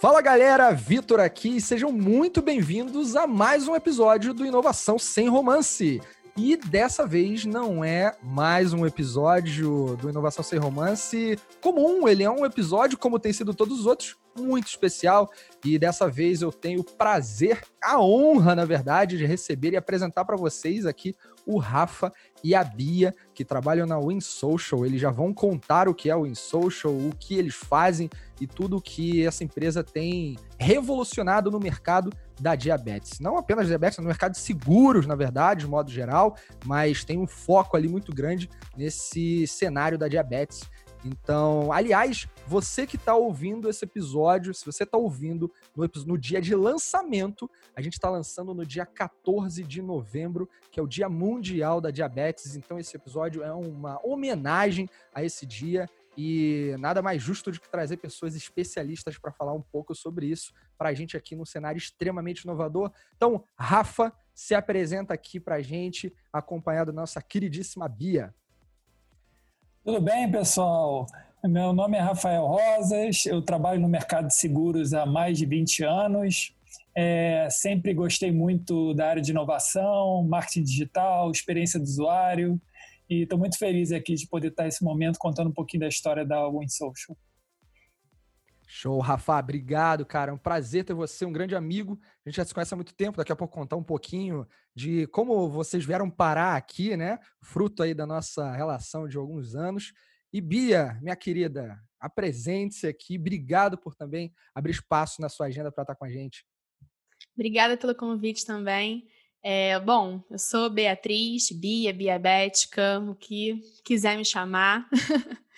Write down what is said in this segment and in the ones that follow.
Fala galera, Vitor aqui e sejam muito bem-vindos a mais um episódio do Inovação Sem Romance. E dessa vez não é mais um episódio do Inovação Sem Romance comum, ele é um episódio, como tem sido todos os outros, muito especial. E dessa vez eu tenho o prazer, a honra, na verdade, de receber e apresentar para vocês aqui o Rafa e a Bia, que trabalham na Win Social. Eles já vão contar o que é o Win Social, o que eles fazem e tudo que essa empresa tem revolucionado no mercado da diabetes. Não apenas diabetes, no mercado de seguros, na verdade, de modo geral, mas tem um foco ali muito grande nesse cenário da diabetes. Então, aliás, você que está ouvindo esse episódio, se você está ouvindo no, no, dia de lançamento, a gente está lançando no dia 14 de novembro, que é o Dia Mundial da Diabetes. Então, esse episódio é uma homenagem a esse dia e nada mais justo do que trazer pessoas especialistas para falar um pouco sobre isso para a gente aqui num cenário extremamente inovador. Então, Rafa se apresenta aqui para a gente, acompanhado da nossa queridíssima Bia. Tudo bem, pessoal? Meu nome é Rafael Rosas, eu trabalho no mercado de seguros há mais de 20 anos. É, sempre gostei muito da área de inovação, marketing digital, experiência do usuário. E estou muito feliz aqui de poder estar nesse momento contando um pouquinho da história da Win Social. Show, Rafa, obrigado, cara. É um prazer ter você, um grande amigo. A gente já se conhece há muito tempo, daqui a pouco contar um pouquinho de como vocês vieram parar aqui, né? Fruto aí da nossa relação de alguns anos. E Bia, minha querida, apresente-se aqui. Obrigado por também abrir espaço na sua agenda para estar com a gente. Obrigada pelo convite também. É, bom, eu sou Beatriz, Bia, Biabética, o que quiser me chamar.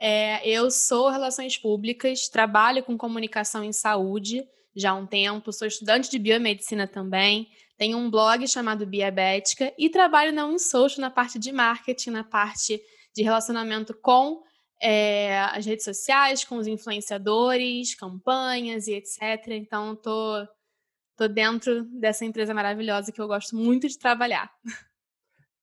É, eu sou Relações Públicas, trabalho com comunicação em saúde já há um tempo, sou estudante de biomedicina também, tenho um blog chamado Biabética e trabalho na Unsocial na parte de marketing, na parte de relacionamento com é, as redes sociais, com os influenciadores, campanhas e etc. Então, tô, tô dentro dessa empresa maravilhosa que eu gosto muito de trabalhar.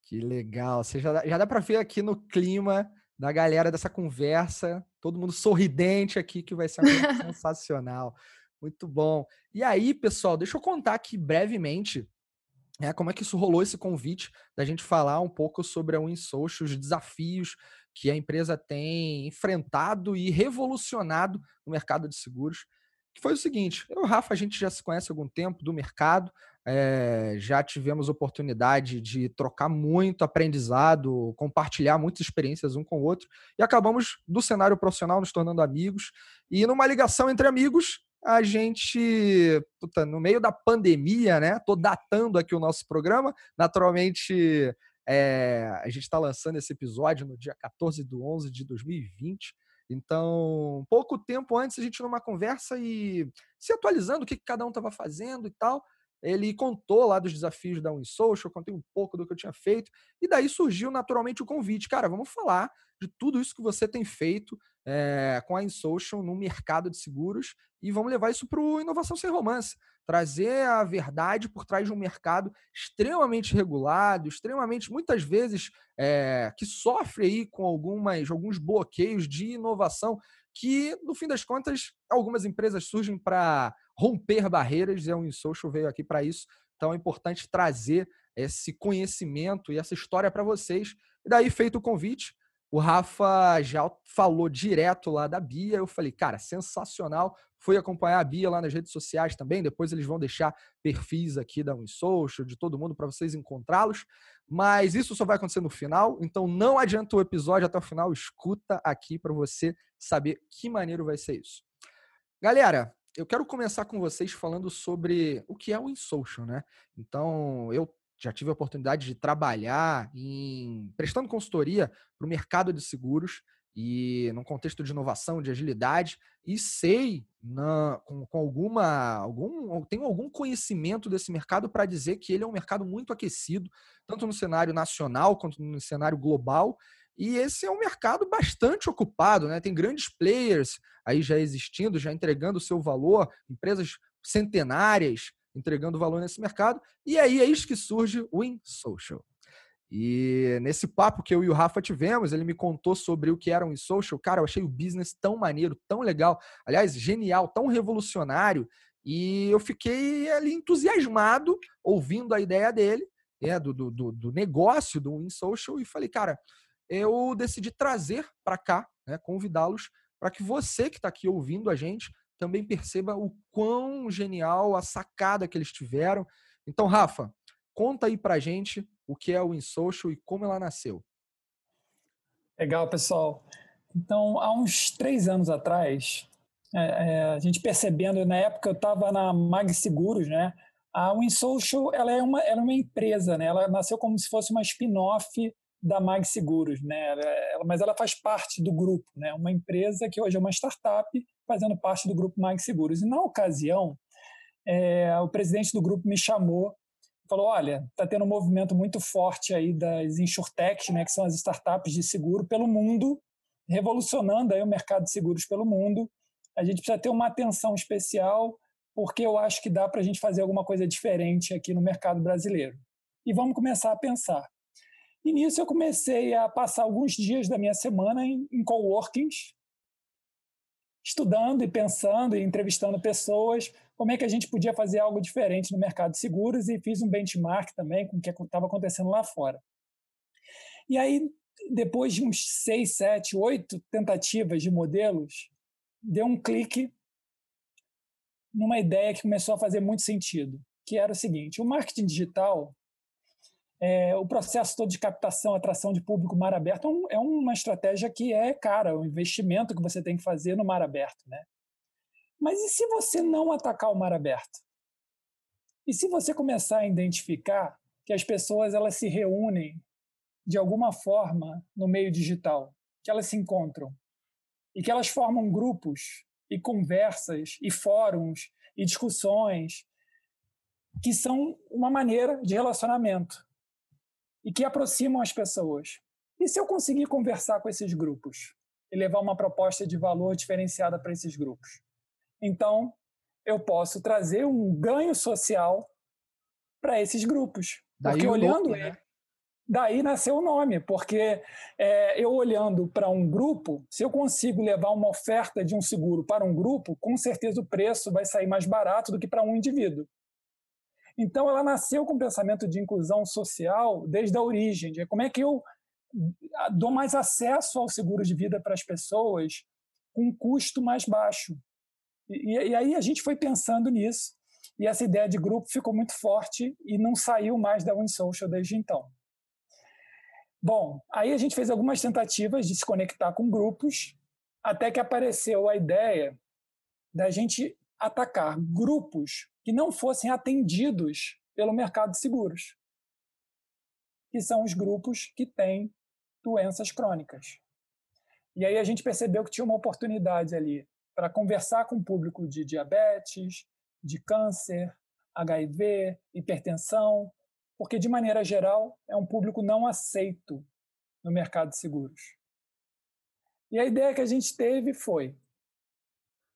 Que legal! Você já, já dá para ver aqui no clima da galera dessa conversa, todo mundo sorridente aqui, que vai ser uma sensacional. Muito bom. E aí, pessoal, deixa eu contar aqui brevemente é, como é que isso rolou esse convite da gente falar um pouco sobre a WinSocial, os desafios que a empresa tem enfrentado e revolucionado no mercado de seguros. Que foi o seguinte: eu e o Rafa, a gente já se conhece há algum tempo do mercado, é, já tivemos oportunidade de trocar muito aprendizado, compartilhar muitas experiências um com o outro, e acabamos do cenário profissional nos tornando amigos. E numa ligação entre amigos, a gente, puta, no meio da pandemia, né? Tô datando aqui o nosso programa. Naturalmente, é, a gente está lançando esse episódio no dia 14 de 11 de 2020. Então, pouco tempo antes, a gente numa conversa e se atualizando o que cada um estava fazendo e tal ele contou lá dos desafios da WinSocial, contei um pouco do que eu tinha feito, e daí surgiu naturalmente o convite. Cara, vamos falar de tudo isso que você tem feito é, com a InSocial no mercado de seguros e vamos levar isso para o Inovação Sem Romance. Trazer a verdade por trás de um mercado extremamente regulado, extremamente, muitas vezes, é, que sofre aí com algumas, alguns bloqueios de inovação que, no fim das contas, algumas empresas surgem para romper barreiras e a InSocial veio aqui para isso. Então é importante trazer esse conhecimento e essa história para vocês. E daí, feito o convite, o Rafa já falou direto lá da Bia. Eu falei, cara, sensacional. Fui acompanhar a Bia lá nas redes sociais também. Depois eles vão deixar perfis aqui da WinSocial, de todo mundo, para vocês encontrá-los. Mas isso só vai acontecer no final. Então não adianta o episódio até o final. Escuta aqui para você saber que maneiro vai ser isso. Galera, eu quero começar com vocês falando sobre o que é o InSocial, né? Então, eu já tive a oportunidade de trabalhar em prestando consultoria para o mercado de seguros e num contexto de inovação, de agilidade, e sei na, com, com, alguma algum tenho algum conhecimento desse mercado para dizer que ele é um mercado muito aquecido, tanto no cenário nacional quanto no cenário global, e esse é um mercado bastante ocupado, né? Tem grandes players aí já existindo, já entregando o seu valor, empresas centenárias entregando valor nesse mercado. E aí é isso que surge o InSocial. E nesse papo que eu e o Rafa tivemos, ele me contou sobre o que era um e-social. Cara, eu achei o business tão maneiro, tão legal, aliás, genial, tão revolucionário. E eu fiquei ali entusiasmado ouvindo a ideia dele, né, do, do, do negócio do InSocial, e falei, cara, eu decidi trazer para cá, né, convidá-los para que você que está aqui ouvindo a gente também perceba o quão genial a sacada que eles tiveram. Então, Rafa, conta aí para gente o que é o InSocial e como ela nasceu. Legal, pessoal. Então, há uns três anos atrás, é, é, a gente percebendo, na época eu estava na Mag Seguros, né? A WinSocial, ela é uma, ela é uma empresa, né? Ela nasceu como se fosse uma spin-off da Mag Seguros, né? Ela, mas ela faz parte do grupo, né? Uma empresa que hoje é uma startup fazendo parte do grupo Mag Seguros. E na ocasião, é, o presidente do grupo me chamou falou, olha, está tendo um movimento muito forte aí das insurtechs, né, que são as startups de seguro pelo mundo, revolucionando aí o mercado de seguros pelo mundo a gente precisa ter uma atenção especial, porque eu acho que dá para a gente fazer alguma coisa diferente aqui no mercado brasileiro. E vamos começar a pensar. E nisso eu comecei a passar alguns dias da minha semana em, em coworkings, estudando e pensando e entrevistando pessoas, como é que a gente podia fazer algo diferente no mercado de seguros e fiz um benchmark também com o que estava acontecendo lá fora. E aí, depois de uns seis, sete, oito tentativas de modelos, deu um clique numa ideia que começou a fazer muito sentido, que era o seguinte: o marketing digital, é, o processo todo de captação, atração de público mar aberto é, um, é uma estratégia que é cara, o um investimento que você tem que fazer no mar aberto, né? Mas e se você não atacar o mar aberto? E se você começar a identificar que as pessoas elas se reúnem de alguma forma no meio digital, que elas se encontram, e que elas formam grupos e conversas e fóruns e discussões que são uma maneira de relacionamento e que aproximam as pessoas. E se eu conseguir conversar com esses grupos e levar uma proposta de valor diferenciada para esses grupos? Então, eu posso trazer um ganho social para esses grupos. Daí Porque olhando, né? Daí nasceu o nome, porque é, eu olhando para um grupo, se eu consigo levar uma oferta de um seguro para um grupo, com certeza o preço vai sair mais barato do que para um indivíduo. Então ela nasceu com o pensamento de inclusão social desde a origem, de como é que eu dou mais acesso ao seguro de vida para as pessoas com um custo mais baixo. E, e aí a gente foi pensando nisso, e essa ideia de grupo ficou muito forte e não saiu mais da WinSocial desde então. Bom, aí a gente fez algumas tentativas de se conectar com grupos, até que apareceu a ideia da gente atacar grupos que não fossem atendidos pelo mercado de seguros, que são os grupos que têm doenças crônicas. E aí a gente percebeu que tinha uma oportunidade ali para conversar com o público de diabetes, de câncer, HIV, hipertensão, porque, de maneira geral, é um público não aceito no mercado de seguros. E a ideia que a gente teve foi: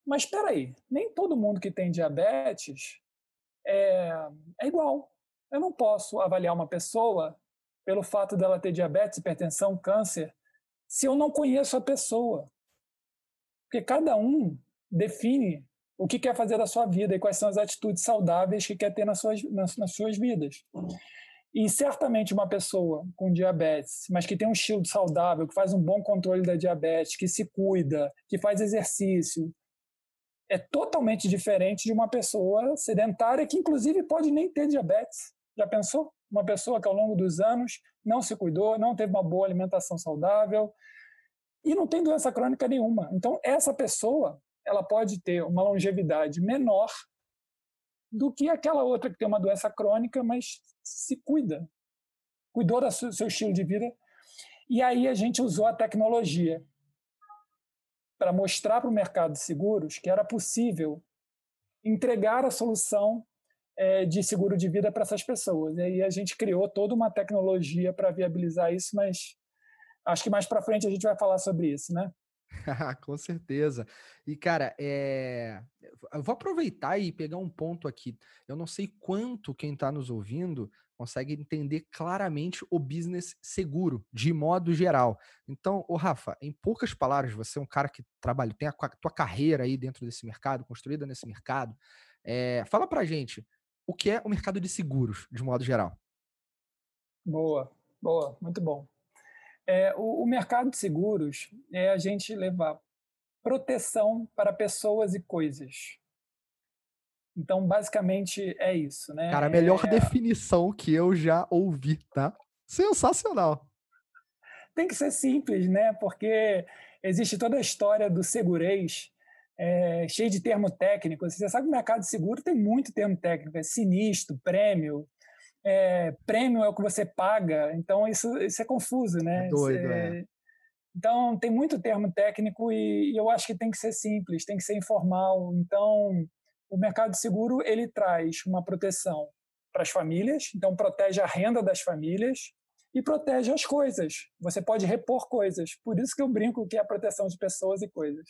mas espera aí, nem todo mundo que tem diabetes é, é igual. Eu não posso avaliar uma pessoa pelo fato dela ter diabetes, hipertensão, câncer, se eu não conheço a pessoa. Porque cada um define o que quer fazer da sua vida e quais são as atitudes saudáveis que quer ter nas suas, nas, nas suas vidas. E certamente uma pessoa com diabetes, mas que tem um estilo saudável, que faz um bom controle da diabetes, que se cuida, que faz exercício, é totalmente diferente de uma pessoa sedentária que, inclusive, pode nem ter diabetes. Já pensou? Uma pessoa que, ao longo dos anos, não se cuidou, não teve uma boa alimentação saudável e não tem doença crônica nenhuma. Então, essa pessoa ela pode ter uma longevidade menor do que aquela outra que tem uma doença crônica, mas se cuida, cuidou do seu estilo de vida. E aí a gente usou a tecnologia para mostrar para o mercado de seguros que era possível entregar a solução é, de seguro de vida para essas pessoas. E aí a gente criou toda uma tecnologia para viabilizar isso, mas acho que mais para frente a gente vai falar sobre isso, né? Com certeza. E, cara, é... eu vou aproveitar e pegar um ponto aqui. Eu não sei quanto quem está nos ouvindo consegue entender claramente o business seguro, de modo geral. Então, o Rafa, em poucas palavras, você é um cara que trabalha, tem a tua carreira aí dentro desse mercado, construída nesse mercado. É... Fala pra gente, o que é o mercado de seguros, de modo geral? Boa, boa, muito bom. É, o, o mercado de seguros é a gente levar proteção para pessoas e coisas. Então, basicamente, é isso, né? Cara, a melhor é... definição que eu já ouvi, tá? Sensacional. Tem que ser simples, né? Porque existe toda a história do segurez, é, cheio de termo técnico. Você sabe que o mercado de seguro tem muito termo técnico, é sinistro, prêmio, é, prêmio é o que você paga, então isso, isso é confuso, né? É doido, é, é. Então tem muito termo técnico e, e, eu acho que tem que ser simples, tem que ser informal. Então o mercado seguro ele traz uma proteção para as famílias, então protege a renda das famílias e protege as coisas. Você pode repor coisas. Por isso que eu brinco que é a proteção de pessoas e coisas.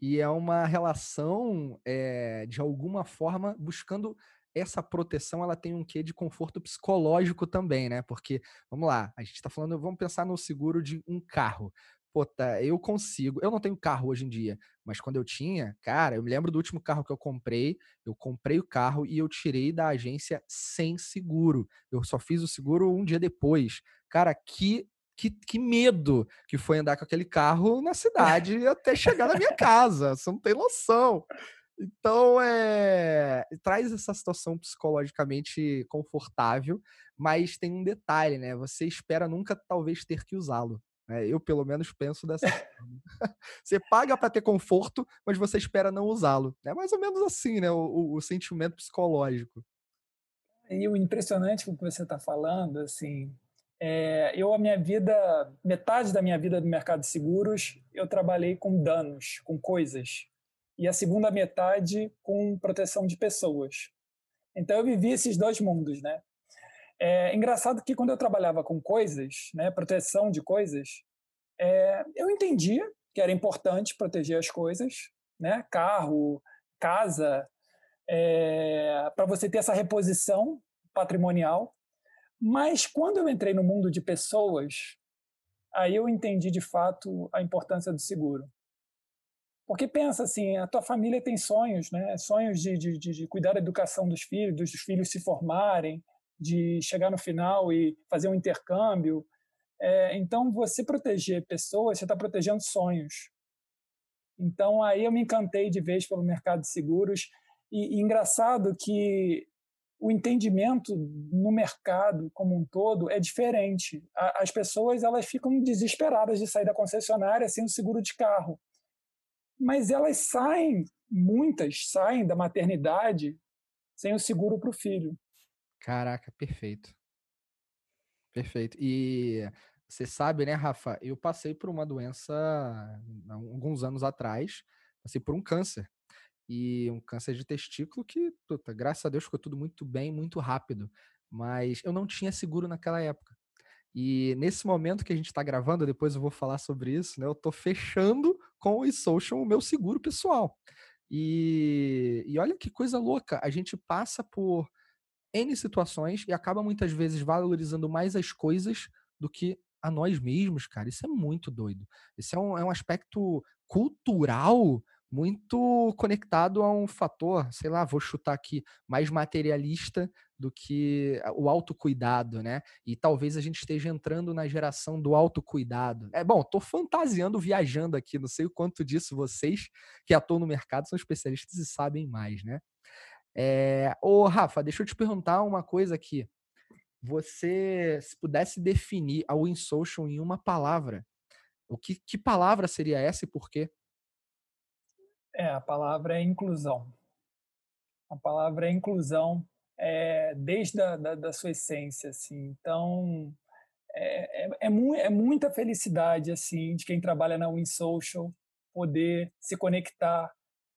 E é uma relação, é, de alguma forma, buscando essa proteção ela tem um quê de conforto psicológico também, né? Porque, vamos lá, a gente está falando, vamos pensar no seguro de um carro. Pô, tá, eu consigo. Eu não tenho carro hoje em dia, mas quando eu tinha, cara, eu me lembro do último carro que eu comprei. Eu comprei o carro e eu tirei da agência sem seguro. Eu só fiz o seguro um dia depois. Cara, que que, que, medo que foi andar com aquele carro na cidade até chegar na minha casa. Você não tem noção. Então, é, traz essa situação psicologicamente confortável, mas tem um detalhe, né? Você espera nunca, talvez, ter que usá-lo. Né? Eu, pelo menos, penso dessa forma. você paga para ter conforto, mas você espera não usá-lo. É mais ou menos assim, né? O, o, o sentimento psicológico. E o impressionante com o que você está falando, assim, é, eu, a minha vida, metade da minha vida no mercado de seguros, eu trabalhei com danos, com coisas e a segunda metade com proteção de pessoas. Então eu vivi esses dois mundos, né? É engraçado que quando eu trabalhava com coisas, né, proteção de coisas, é, eu entendia que era importante proteger as coisas, né, carro, casa, é, para você ter essa reposição patrimonial. Mas quando eu entrei no mundo de pessoas, aí eu entendi de fato a importância do seguro. Porque pensa assim, a tua família tem sonhos, né? Sonhos de, de, de cuidar da educação dos filhos, dos filhos se formarem, de chegar no final e fazer um intercâmbio. É, então, você proteger pessoas, você está protegendo sonhos. Então, aí eu me encantei de vez pelo mercado de seguros. E, e engraçado que o entendimento no mercado como um todo é diferente. As pessoas elas ficam desesperadas de sair da concessionária sem o seguro de carro mas elas saem, muitas saem da maternidade sem o seguro para o filho. Caraca, perfeito. Perfeito. E você sabe, né, Rafa? Eu passei por uma doença alguns anos atrás, passei por um câncer. E um câncer de testículo que, puta, graças a Deus, ficou tudo muito bem, muito rápido. Mas eu não tinha seguro naquela época. E nesse momento que a gente está gravando, depois eu vou falar sobre isso, né? Eu estou fechando com o eSocial o meu seguro pessoal. E, e olha que coisa louca, a gente passa por N situações e acaba muitas vezes valorizando mais as coisas do que a nós mesmos, cara. Isso é muito doido. Isso é um, é um aspecto cultural muito conectado a um fator, sei lá, vou chutar aqui, mais materialista do que o autocuidado, né? E talvez a gente esteja entrando na geração do autocuidado. É bom, tô fantasiando, viajando aqui, não sei o quanto disso vocês que atuam no mercado são especialistas e sabem mais, né? É... Ô, Rafa, deixa eu te perguntar uma coisa aqui. Você, se pudesse definir a Win Social em uma palavra, o que, que palavra seria essa e por quê? É, a palavra é inclusão. A palavra é inclusão é, desde a da, da sua essência, assim. Então, é, é, é, mu é, muita felicidade, assim, de quem trabalha na WinSocial poder se conectar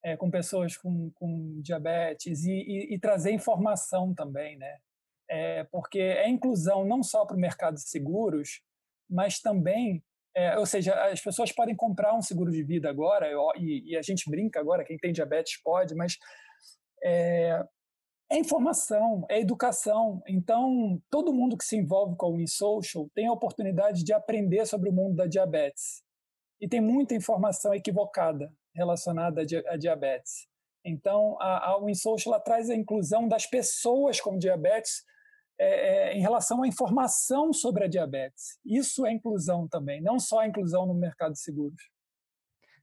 é, com pessoas com, com diabetes e, e, e, trazer informação também, né? É, porque é inclusão não só para o mercado de seguros, mas também É, ou seja, as pessoas podem comprar um seguro de vida agora, e, e a gente brinca agora, quem tem diabetes pode, mas é, informação, é educação. Então, todo mundo que se envolve com o InSocial tem a oportunidade de aprender sobre o mundo da diabetes. E tem muita informação equivocada relacionada à diabetes. Então, a, a InSocial traz a inclusão das pessoas com diabetes é, é, em relação à informação sobre a diabetes. Isso é inclusão também, não só a inclusão no mercado de seguros.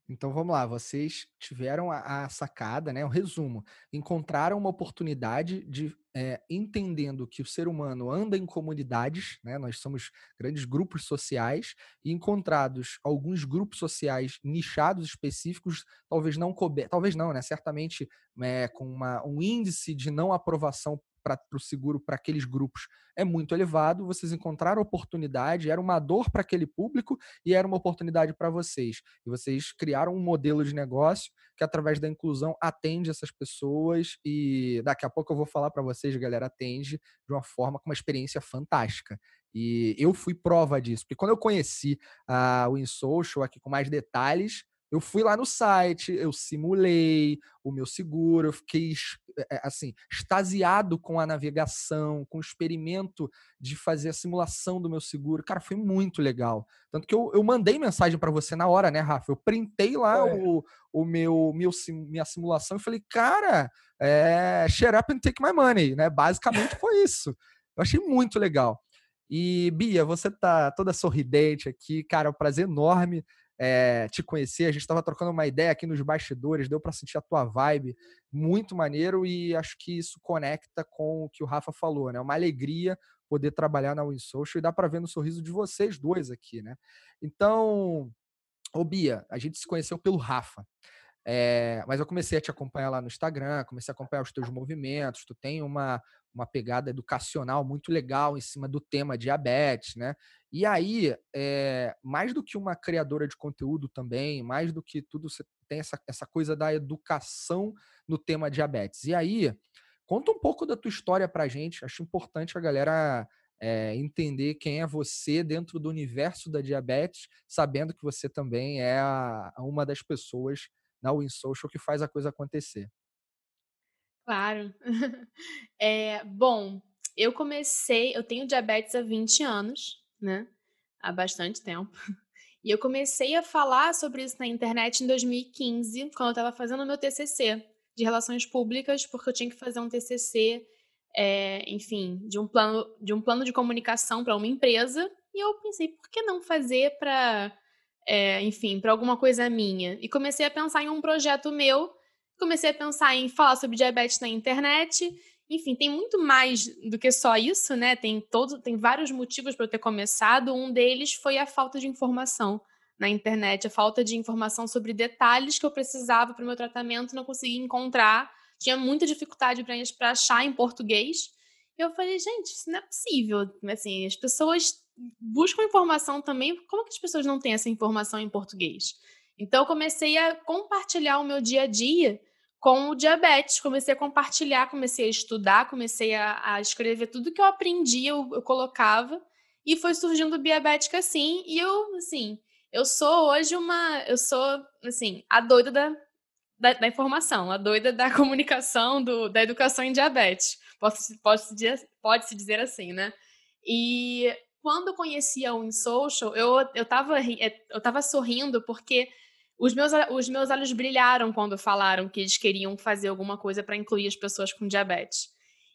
Então vamos lá, vocês tiveram a, a sacada, né? O resumo. Encontraram uma oportunidade de é, entendendo que o ser humano anda em comunidades, né? Nós somos grandes grupos sociais e encontrados alguns grupos sociais nichados específicos, talvez não talvez não, né? Certamente é, com uma, um índice de não aprovação para o seguro para aqueles grupos é muito elevado. Vocês encontraram oportunidade, era uma dor para aquele público e era uma oportunidade para vocês. E vocês criaram um modelo de negócio que, através da inclusão, atende essas pessoas. E daqui a pouco eu vou falar para vocês, galera, atende de uma forma com uma experiência fantástica. E eu fui prova disso, porque quando eu conheci uh, o InSocial aqui com mais detalhes, eu fui lá no site, eu simulei o meu seguro, eu fiquei eh, assim, extasiado com a navegação, com o experimento de fazer a simulação do meu seguro. Cara, foi muito legal. Tanto que eu, eu mandei mensagem para você na hora, né, Rafa? Eu printei lá o, o meu, meu minha simulação e falei, cara, é, shut up and take my money, né? Basicamente foi isso. Eu achei muito legal. E Bia, você tá toda sorridente aqui, cara, é um prazer enorme é, te conhecer. A gente estava trocando uma ideia aqui nos bastidores, deu para sentir a tua vibe, muito maneiro e acho que isso conecta com o que o Rafa falou, né? Uma alegria poder trabalhar na WinSocial e dá para ver no sorriso de vocês dois aqui, né? Então, ô Bia, a gente se conheceu pelo Rafa. É, mas eu comecei a te acompanhar lá no Instagram, comecei a acompanhar os teus movimentos. Tu tem uma, uma pegada educacional muito legal em cima do tema diabetes, né? E aí, é, mais do que uma criadora de conteúdo também, mais do que tudo, você tem essa, essa coisa da educação no tema diabetes. E aí, conta um pouco da tua história pra gente. Acho importante a galera é, entender quem é você dentro do universo da diabetes, sabendo que você também é a, uma das pessoas na WinSocial que faz a coisa acontecer. Claro. é, bom, eu comecei, eu tenho diabetes há 20 anos, né? Há bastante tempo. E eu comecei a falar sobre isso na internet em 2015, quando eu estava fazendo o meu TCC de Relações Públicas, porque eu tinha que fazer um TCC, é, enfim, de um plano de um plano de comunicação para uma empresa. E eu pensei, por que não fazer para, é, enfim, para alguma coisa minha? E comecei a pensar em um projeto meu. Comecei a pensar em falar sobre diabetes na internet enfim, tem muito mais do que só isso, né? Tem todo, tem vários motivos para eu ter começado. Um deles foi a falta de informação na internet, a falta de informação sobre detalhes que eu precisava para o meu tratamento, não conseguia encontrar, tinha muita dificuldade para achar em português. Eu falei, gente, isso não é possível. Assim, as pessoas buscam informação também, como que as pessoas não têm essa informação em português? Então eu comecei a compartilhar o meu dia a dia com o diabetes. Comecei a compartilhar, comecei a estudar, comecei a, a escrever tudo que eu aprendi, eu, eu, colocava. E foi surgindo diabética assim. E eu, assim, eu sou hoje uma. Eu sou, assim, a doida da, da, da informação, a doida da comunicação, do, da educação em diabetes. Posso, posso, pode-se dizer assim, né? E quando eu conhecia o InSocial, eu, eu, tava, eu tava sorrindo porque os meus, os meus olhos brilharam quando falaram que eles queriam fazer alguma coisa para incluir as pessoas com diabetes.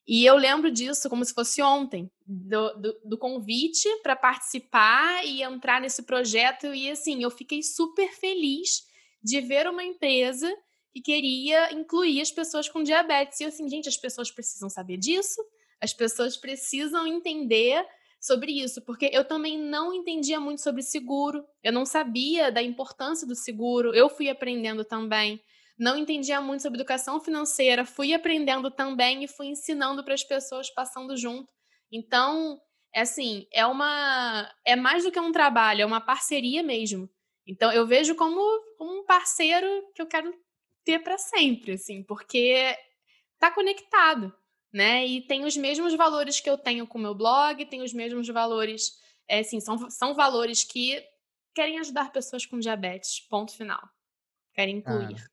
E eu lembro disso como se fosse ontem, do, do, do convite para participar e entrar nesse projeto. E assim, eu fiquei super feliz de ver uma empresa que queria incluir as pessoas com diabetes. E assim, gente, as pessoas precisam saber disso, as pessoas precisam entender sobre isso, porque eu também não entendia muito sobre seguro, eu não sabia da importância do seguro, eu fui aprendendo também. Não entendia muito sobre educação financeira, fui aprendendo também e fui ensinando para as pessoas passando junto. Então, é assim, é uma é mais do que um trabalho, é uma parceria mesmo. Então, eu vejo como, como um parceiro que eu quero ter para sempre, assim, porque tá conectado né? E tem os mesmos valores que eu tenho com o meu blog, tem os mesmos valores, é, assim, são, são valores que querem ajudar pessoas com diabetes, ponto final. Querem incluir. Ah,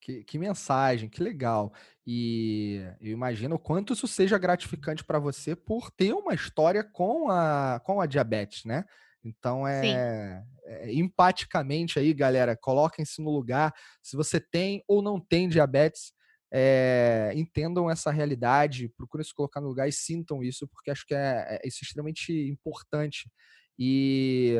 que, que, mensagem, que legal. E eu imagino o quanto isso seja gratificante para você por ter uma história com a, com a diabetes, né? Então é, é, empaticamente aí, galera, coloquem-se no lugar. Se você tem ou não tem diabetes, é, entendam essa realidade, procurem se colocar no lugar e sintam isso, porque acho que é, é isso é extremamente importante. E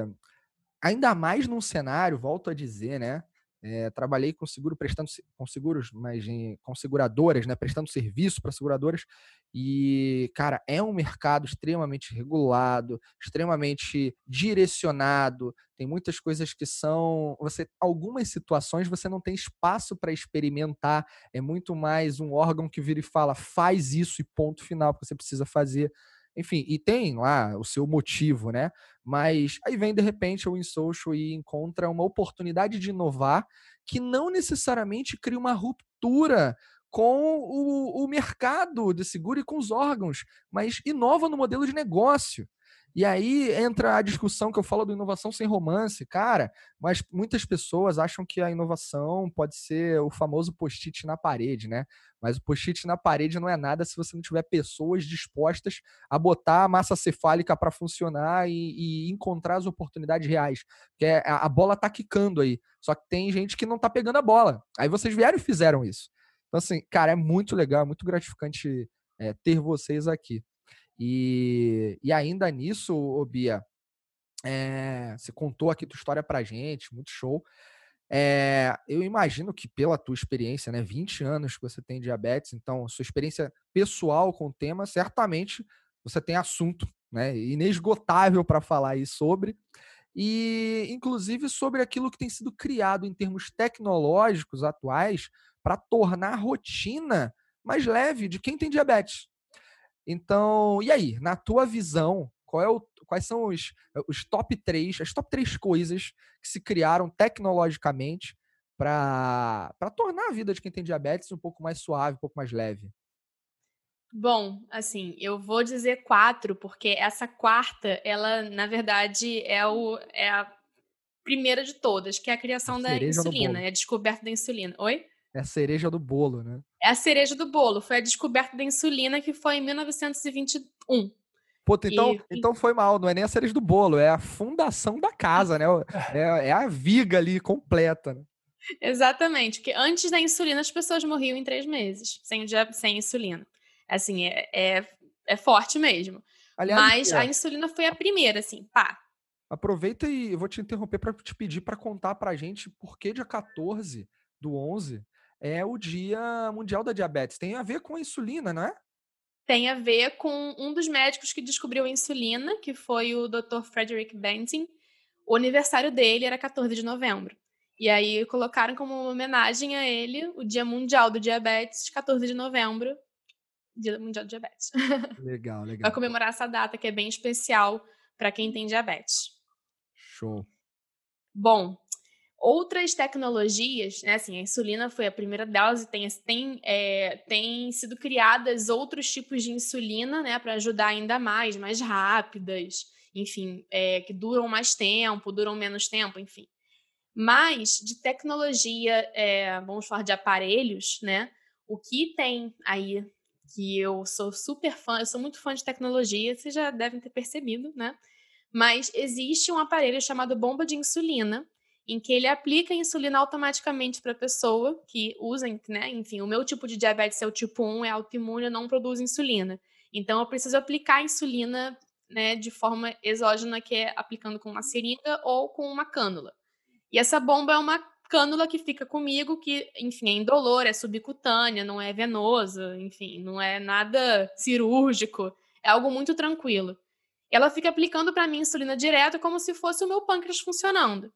ainda mais num cenário, volto a dizer, né? É, trabalhei com seguro prestando com seguros, mas em, com seguradoras, né, prestando serviço para seguradoras. E, cara, é um mercado extremamente regulado, extremamente direcionado. Tem muitas coisas que são, você, algumas situações você não tem espaço para experimentar. É muito mais um órgão que vira e fala, faz isso e ponto final, porque você precisa fazer. Enfim, e tem lá o seu motivo, né? Mas aí vem, de repente, o InSocial e encontra uma oportunidade de inovar que não necessariamente cria uma ruptura com o, o mercado de seguro e com os órgãos, mas inova no modelo de negócio. E aí entra a discussão que eu falo do inovação sem romance, cara, mas muitas pessoas acham que a inovação pode ser o famoso post-it na parede, né? Mas o post-it na parede não é nada se você não tiver pessoas dispostas a botar a massa cefálica para funcionar e, e, encontrar as oportunidades reais. Porque é, a bola tá quicando aí. Só que tem gente que não tá pegando a bola. Aí vocês vieram e fizeram isso. Então, assim, cara, é muito legal, muito gratificante é, ter vocês aqui. E, e ainda nisso, ô Bia, é, você contou aqui tua história pra gente, muito show. É, eu imagino que pela tua experiência, né, 20 anos que você tem diabetes, então sua experiência pessoal com o tema, certamente você tem assunto, né, inesgotável para falar aí sobre e inclusive sobre aquilo que tem sido criado em termos tecnológicos atuais para tornar a rotina mais leve de quem tem diabetes. Então, e aí, na tua visão, qual é o, quais são os, os top 3, as top 3 coisas que se criaram tecnologicamente para tornar a vida de quem tem diabetes um pouco mais suave, um pouco mais leve? Bom, assim, eu vou dizer quatro, porque essa quarta, ela, na verdade, é, o, é a primeira de todas, que é a criação a da insulina, é a descoberta da insulina. Oi? É a cereja do bolo, né? É a cereja do bolo. Foi a descoberta da insulina que foi em 1921. Puta, então, e... então foi mal, não é nem a cereja do bolo, é a fundação da casa, né? É, é a viga ali completa. Né? Exatamente, porque antes da insulina as pessoas morriam em três meses, sem, sem insulina. Assim, é, é, é forte mesmo. Aliás, Mas é. a insulina foi a primeira, assim, pá. Aproveita e eu vou te interromper para te pedir para contar pra gente por que dia 14 do 11 é o Dia Mundial da Diabetes. Tem a ver com a insulina, não é? Tem a ver com um dos médicos que descobriu a insulina, que foi o Dr. Frederick Banting. O aniversário dele era 14 de novembro. E aí colocaram como homenagem a ele o Dia Mundial do Diabetes, 14 de novembro, Dia Mundial do Diabetes. Legal, legal. Para comemorar essa data que é bem especial para quem tem diabetes. Show. Bom, Outras tecnologias, né, assim, a insulina foi a primeira delas e tem, tem, é, tem sido criadas outros tipos de insulina, né, para ajudar ainda mais, mais rápidas, enfim, é, que duram mais tempo, duram menos tempo, enfim. Mas de tecnologia, é, vamos falar de aparelhos, né, o que tem aí, que eu sou super fã, eu sou muito fã de tecnologia, vocês já devem ter percebido, né, mas existe um aparelho chamado bomba de insulina, em que ele aplica insulina automaticamente para a pessoa que usa, né? Enfim, o meu tipo de diabetes é o tipo 1, é autoimune, eu não produzo insulina. Então, eu preciso aplicar a insulina né, de forma exógena, que é aplicando com uma seringa ou com uma cânula. E essa bomba é uma cânula que fica comigo, que, enfim, é indolor, é subcutânea, não é venosa, enfim, não é nada cirúrgico, é algo muito tranquilo. Ela fica aplicando para mim insulina direto como se fosse o meu pâncreas funcionando.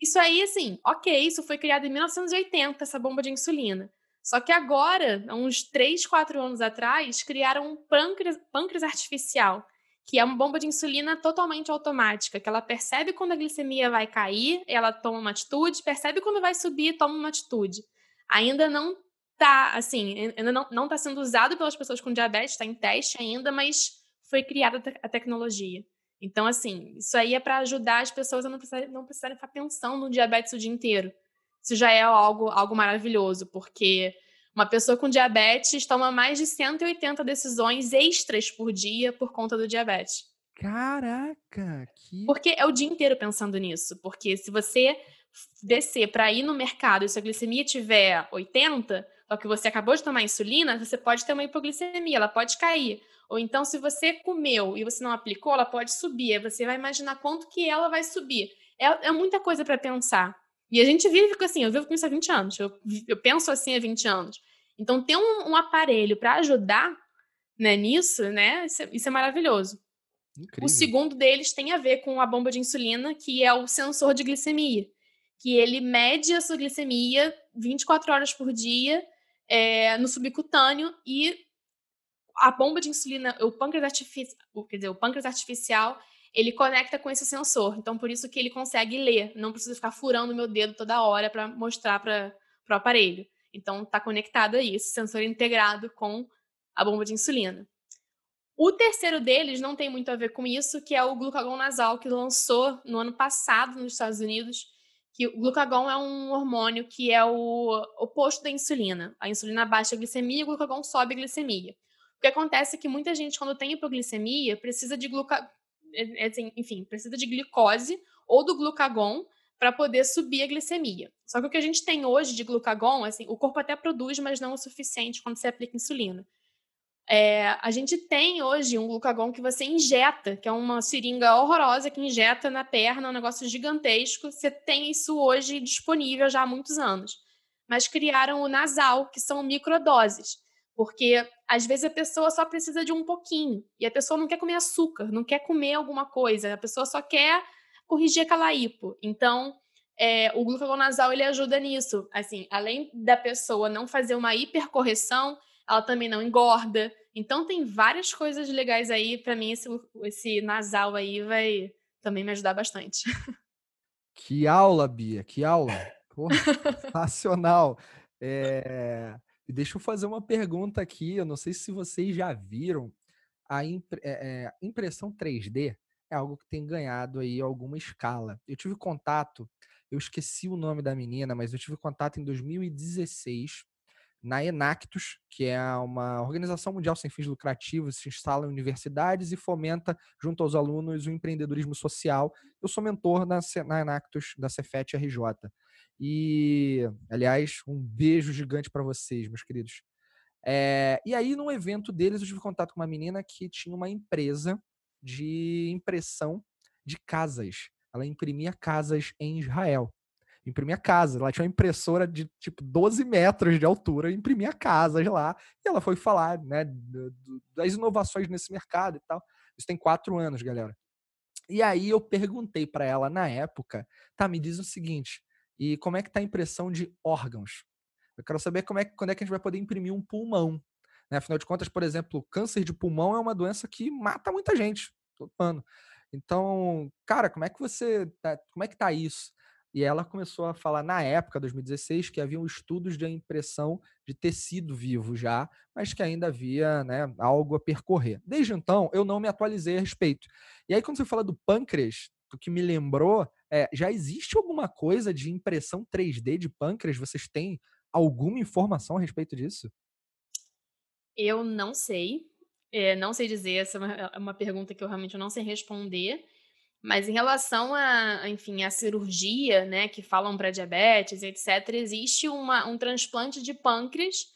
Isso aí, assim, ok, isso foi criado em 1980, essa bomba de insulina. Só que agora, há uns 3, 4 anos atrás, criaram um pâncreas, pâncreas artificial, que é uma bomba de insulina totalmente automática, que ela percebe quando a glicemia vai cair, ela toma uma atitude, percebe quando vai subir, toma uma atitude. Ainda não está, assim, ainda não está sendo usado pelas pessoas com diabetes, está em teste ainda, mas foi criada a tecnologia. Então, assim, isso aí é para ajudar as pessoas a não precisarem, não precisarem ficar pensando no diabetes o dia inteiro. Isso já é algo, algo maravilhoso, porque uma pessoa com diabetes toma mais de 180 decisões extras por dia por conta do diabetes. Caraca! Que... Porque é o dia inteiro pensando nisso. Porque se você descer para ir no mercado e sua glicemia tiver 80, só que você acabou de tomar insulina, você pode ter uma hipoglicemia, ela pode cair. Ou então, se você comeu e você não aplicou, ela pode subir. Aí você vai imaginar quanto que ela vai subir. É, é muita coisa para pensar. E a gente vive assim, eu vivo com isso há 20 anos. Eu, eu penso assim há 20 anos. Então, ter um, um aparelho para ajudar né, nisso, né? Isso é, isso é maravilhoso. Incrível. O segundo deles tem a ver com a bomba de insulina, que é o sensor de glicemia, que ele mede a sua glicemia 24 horas por dia é, no subcutâneo e a bomba de insulina, o pâncreas artificial, quer dizer, o pâncreas artificial, ele conecta com esse sensor. Então, por isso que ele consegue ler. Não precisa ficar furando meu dedo toda hora para mostrar para o aparelho. Então, está conectado a isso, sensor integrado com a bomba de insulina. O terceiro deles não tem muito a ver com isso, que é o glucagon nasal, que lançou no ano passado nos Estados Unidos, que o glucagon é um hormônio que é o oposto da insulina. A insulina baixa a glicemia e o glucagon sobe a glicemia. O que acontece é que muita gente, quando tem hipoglicemia, precisa de gluca... É, é assim, enfim, precisa de glicose ou do glucagon para poder subir a glicemia. Só que o que a gente tem hoje de glucagon, assim, o corpo até produz, mas não o suficiente quando você aplica insulina. É, a gente tem hoje um glucagon que você injeta, que é uma seringa horrorosa que injeta na perna, um negócio gigantesco. Você tem isso hoje disponível já há muitos anos. Mas criaram o nasal, que são microdoses. Porque às vezes a pessoa só precisa de um pouquinho. E a pessoa não quer comer açúcar, não quer comer alguma coisa. A pessoa só quer corrigir aquela hipo. Então, é, o glucagonazal ele ajuda nisso. Assim, além da pessoa não fazer uma hipercorreção, ela também não engorda. Então tem várias coisas legais aí. Para mim, esse, esse nasal aí vai também me ajudar bastante. Que aula, Bia, que aula. Porra, sensacional. É... E deixa eu fazer uma pergunta aqui. Eu não sei se vocês já viram a impre... é, é, impressão 3D é algo que tem ganhado aí alguma escala. Eu tive contato, eu esqueci o nome da menina, mas eu tive contato em 2016 na Enactus, que é uma organização mundial sem fins lucrativos, se instala em universidades e fomenta, junto aos alunos, o empreendedorismo social. Eu sou mentor na, na Enactus, da Cefet RJ. E, aliás, um beijo gigante para vocês, meus queridos. É, e aí, num evento deles, eu tive contato com uma menina que tinha uma empresa de impressão de casas. Ela imprimia casas em Israel. Imprimia casas. Ela tinha uma impressora de tipo 12 metros de altura, imprimia casas lá. E ela foi falar né, das inovações nesse mercado e tal. Isso tem quatro anos, galera. E aí eu perguntei para ela na época, tá, me diz o seguinte, e como é que tá a impressão de órgãos? Eu quero saber como é, quando é que a gente vai poder imprimir um pulmão. Né? Afinal de contas, por exemplo, câncer de pulmão é uma doença que mata muita gente todo ano. Então, cara, como é que você. Tá, como é que tá isso? E ela começou a falar na época, 2016, que haviam estudos de impressão de tecido vivo já, mas que ainda havia né, algo a percorrer. Desde então, eu não me atualizei a respeito. E aí, quando você fala do pâncreas, o que me lembrou, é, já existe alguma coisa de impressão 3D de pâncreas? Vocês têm alguma informação a respeito disso? Eu não sei. É, não sei dizer, essa é uma, é uma pergunta que eu realmente não sei responder. Mas em relação a, enfim, a cirurgia, né, que falam para diabetes, etc., existe uma, um transplante de pâncreas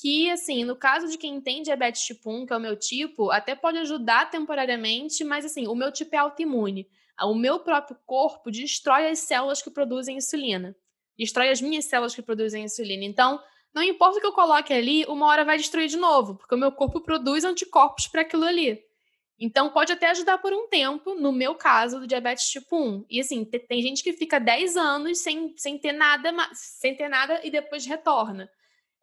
que, assim, no caso de quem tem diabetes tipo 1, que é o meu tipo, até pode ajudar temporariamente, mas, assim, o meu tipo é autoimune. O meu próprio corpo destrói as células que produzem insulina. Destrói as minhas células que produzem insulina. Então, não importa o que eu coloque ali, uma hora vai destruir de novo, porque o meu corpo produz anticorpos para aquilo ali. Então, pode até ajudar por um tempo, no meu caso, do diabetes tipo 1. E assim, tem gente que fica 10 anos sem, sem ter nada, sem ter nada e depois retorna.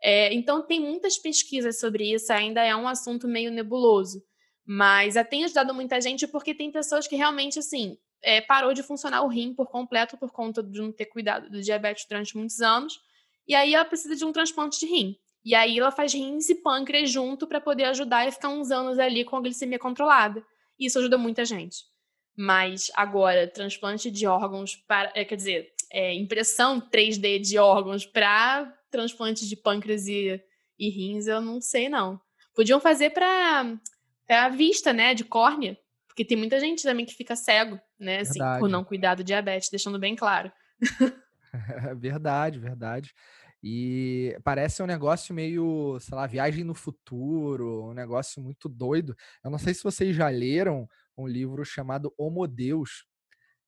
É, então, tem muitas pesquisas sobre isso, ainda é um assunto meio nebuloso. Mas tem ajudado muita gente porque tem pessoas que realmente, assim, é, parou de funcionar o rim por completo por conta de não ter cuidado do diabetes durante muitos anos e aí ela precisa de um transplante de rim. E aí ela faz rins e pâncreas junto para poder ajudar e ficar uns anos ali com a glicemia controlada. Isso ajuda muita gente. Mas agora, transplante de órgãos para. É, quer dizer, é, impressão 3D de órgãos para transplante de pâncreas e, e rins, eu não sei, não. Podiam fazer para a vista, né? De córnea. Porque tem muita gente também que fica cego, né? Assim, por não cuidar do diabetes, deixando bem claro. verdade, verdade. E parece um negócio meio, sei lá, viagem no futuro, um negócio muito doido. Eu não sei se vocês já leram um livro chamado Homo Deus.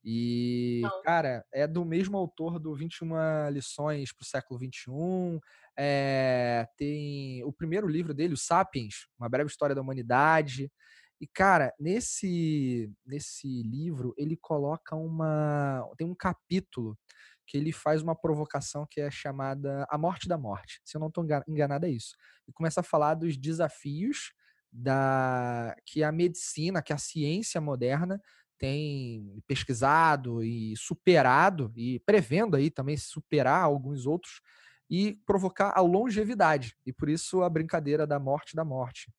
E, não. cara, é do mesmo autor do 21 lições para o século 21. É, tem o primeiro livro dele, o Sapiens, Uma Breve História da Humanidade. E, cara, nesse, nesse livro, ele coloca uma. Tem um capítulo que ele faz uma provocação que é chamada A Morte da Morte. Se eu não estou enganado, é isso. E começa a falar dos desafios da que a medicina, que a ciência moderna tem pesquisado e superado e prevendo aí também superar alguns outros e provocar a longevidade. E por isso a brincadeira da morte da morte.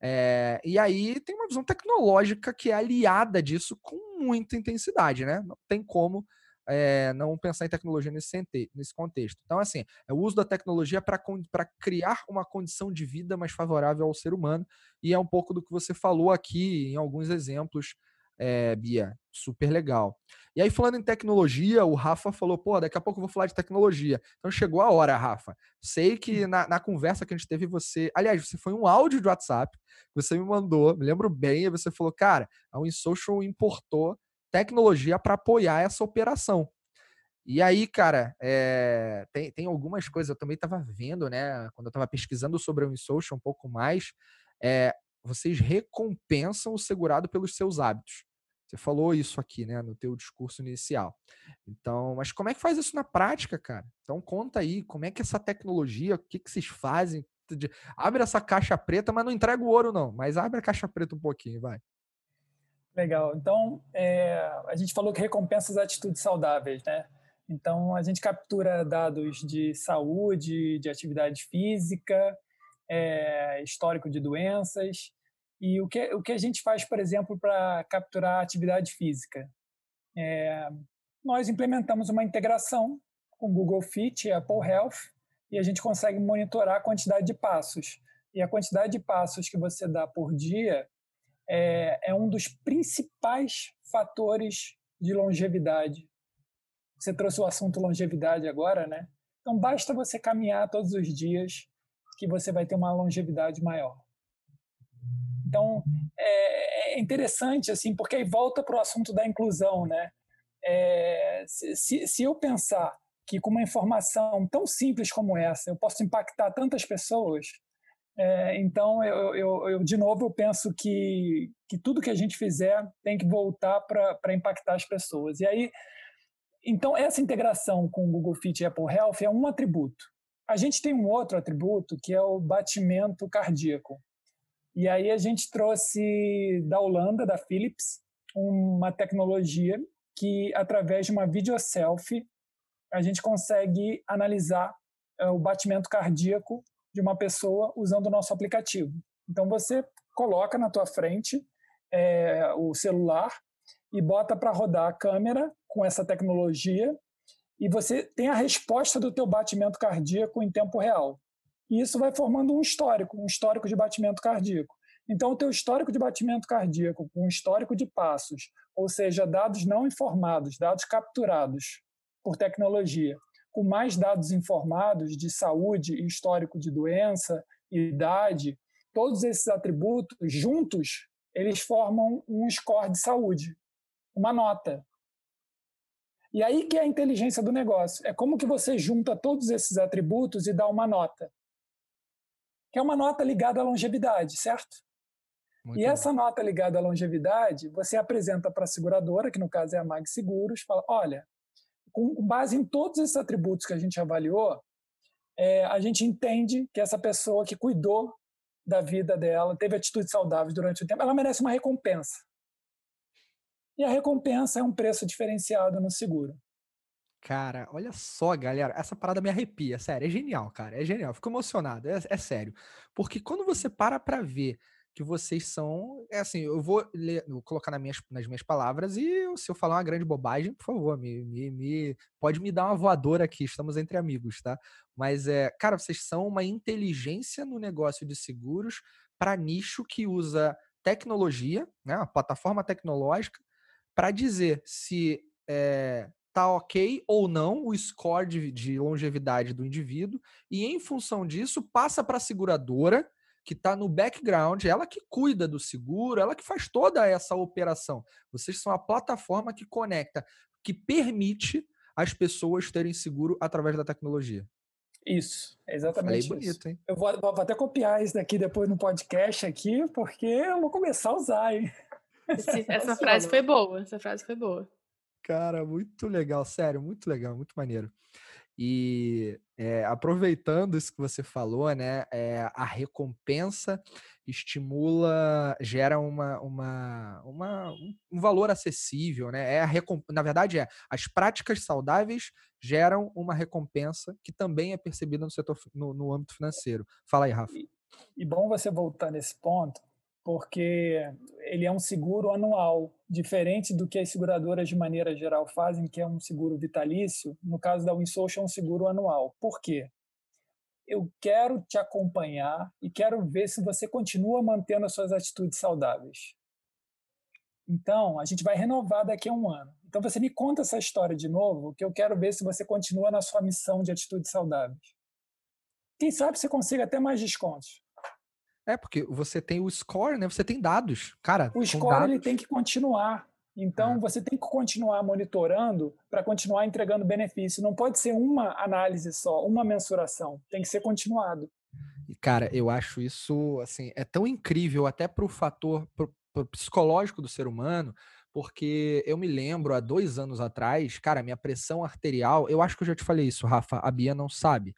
É, e aí tem uma visão tecnológica que é aliada disso com muita intensidade, né? Não tem como é, não pensar em tecnologia nesse, nesse contexto. Então, assim, é o uso da tecnologia para criar uma condição de vida mais favorável ao ser humano, e é um pouco do que você falou aqui em alguns exemplos, é, Bia. Super legal. E aí, falando em tecnologia, o Rafa falou: pô, daqui a pouco eu vou falar de tecnologia. Então chegou a hora, Rafa. Sei que hum. na, na conversa que a gente teve, você. Aliás, você foi um áudio de WhatsApp que você me mandou, me lembro bem, e você falou: cara, a WinSocial importou tecnologia para apoiar essa operação. E aí, cara, é, tem, tem algumas coisas, eu também estava vendo, né, quando eu estava pesquisando sobre o InSocial um pouco mais, é, vocês recompensam o segurado pelos seus hábitos. Você falou isso aqui, né, no teu discurso inicial. Então, mas como é que faz isso na prática, cara? Então conta aí, como é que essa tecnologia, o que, que vocês fazem? Abre essa caixa preta, mas não entrega o ouro, não. Mas abre a caixa preta um pouquinho, vai. Legal. Então, é, a gente falou que recompensa as atitudes saudáveis, né? Então, a gente captura dados de saúde, de atividade física, é, histórico de doenças. E o que, o que a gente faz, por exemplo, para capturar atividade física? É, nós implementamos uma integração com Google Fit e Apple Health e a gente consegue monitorar a quantidade de passos. E a quantidade de passos que você dá por dia é, é um dos principais fatores de longevidade. Você trouxe o assunto longevidade agora, né? Então basta você caminhar todos os dias que você vai ter uma longevidade maior. Então é, é interessante assim, porque aí volta para o assunto da inclusão, né? É, se, se eu pensar que com uma informação tão simples como essa eu posso impactar tantas pessoas, é, então, eu, eu, eu, de novo, eu penso que, que tudo que a gente fizer tem que voltar para impactar as pessoas. E aí, então, essa integração com o Google Fit e Apple Health é um atributo. A gente tem um outro atributo que é o batimento cardíaco. E aí a gente trouxe da Holanda, da Philips, uma tecnologia que, através de uma videoselfie, a gente consegue analisar é, o batimento cardíaco de uma pessoa usando o nosso aplicativo. Então você coloca na tua frente é, o celular e bota para rodar a câmera com essa tecnologia e você tem a resposta do teu batimento cardíaco em tempo real. E isso vai formando um histórico, um histórico de batimento cardíaco. Então, o teu histórico de batimento cardíaco, com um histórico de passos, ou seja, dados não informados, dados capturados por tecnologia, com mais dados informados de saúde histórico de doença, idade, todos esses atributos juntos, eles formam um score de saúde, uma nota. E aí que é a inteligência do negócio. É como que você junta todos esses atributos e dá uma nota. Que é uma nota ligada à longevidade, certo? Muito e bom. essa nota ligada à longevidade, você apresenta para a seguradora, que no caso é a Mag Seguros, fala: olha, com base em todos esses atributos que a gente avaliou, é, a gente entende que essa pessoa que cuidou da vida dela, teve atitudes saudáveis durante o tempo, ela merece uma recompensa. E a recompensa é um preço diferenciado no seguro. Cara, olha só, galera, essa parada me arrepia, sério, é genial, cara, é genial, fico emocionado, é, é sério. Porque quando você para pra ver que vocês são. É assim, eu vou, ler, vou colocar nas minhas, nas minhas palavras e se eu falar uma grande bobagem, por favor, me, me, me, pode me dar uma voadora aqui, estamos entre amigos, tá? Mas, é, cara, vocês são uma inteligência no negócio de seguros para nicho que usa tecnologia, né, uma plataforma tecnológica, para dizer se é, tá ok ou não o score de, de longevidade do indivíduo, e em função disso, passa para a seguradora que está no background, ela que cuida do seguro, ela que faz toda essa operação. Vocês são a plataforma que conecta, que permite as pessoas terem seguro através da tecnologia. Isso, exatamente Falei bonito, hein? Eu vou, vou, até copiar isso daqui depois no podcast aqui, porque eu vou começar a usar, hein? Esse, essa frase foi boa, essa frase foi boa. Cara, muito legal, sério, muito legal, muito maneiro. E é, aproveitando isso que você falou, né, é, a recompensa estimula, gera uma, uma, uma, um valor acessível, né? É a recomp... Na verdade, é as práticas saudáveis geram uma recompensa que também é percebida no setor no, no âmbito financeiro. Fala aí, Rafa. E, e bom você voltar nesse ponto, porque ele é um seguro anual, diferente do que as seguradoras de maneira geral fazem, que é um seguro vitalício. No caso da WinSocial, é um seguro anual. Por quê? Eu quero te acompanhar e quero ver se você continua mantendo as suas atitudes saudáveis. Então, a gente vai renovar daqui a um ano. Então, você me conta essa história de novo, que eu quero ver se você continua na sua missão de atitudes saudáveis. Quem sabe você consiga até mais descontos. É, porque você tem o score, né? Você tem dados. Cara, o score dados... ele tem que continuar. Então, é. você tem que continuar monitorando para continuar entregando benefício. Não pode ser uma análise só, uma mensuração. Tem que ser continuado. E, cara, eu acho isso, assim, é tão incrível até para o fator pro, pro psicológico do ser humano, porque eu me lembro, há dois anos atrás, cara, minha pressão arterial, eu acho que eu já te falei isso, Rafa, a Bia não sabe.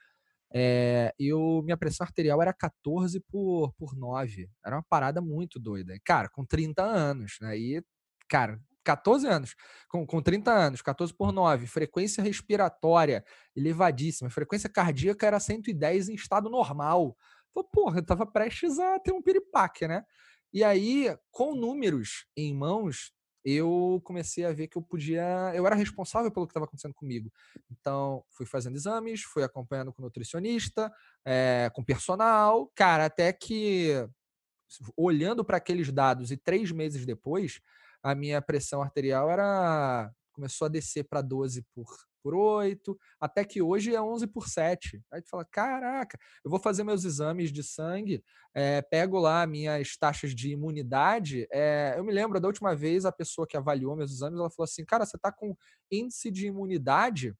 É, eu, minha pressão arterial era 14 por, por 9. Era uma parada muito doida. Cara, com 30 anos, né? E, cara, 14 anos, com, com 30 anos, 14 por 9, frequência respiratória elevadíssima, frequência cardíaca era 110 em estado normal. Pô, porra, eu tava prestes a ter um piripaque, né? E aí, com números em mãos, eu comecei a ver que eu podia. Eu era responsável pelo que estava acontecendo comigo. Então, fui fazendo exames, fui acompanhando com nutricionista, é, com personal. Cara, até que, olhando para aqueles dados e três meses depois, a minha pressão arterial era. começou a descer para 12 por por 8, até que hoje é 11 por 7. Aí tu fala, caraca, eu vou fazer meus exames de sangue, é, pego lá minhas taxas de imunidade. É, eu me lembro da última vez a pessoa que avaliou meus exames, ela falou assim, cara, você tá com índice de imunidade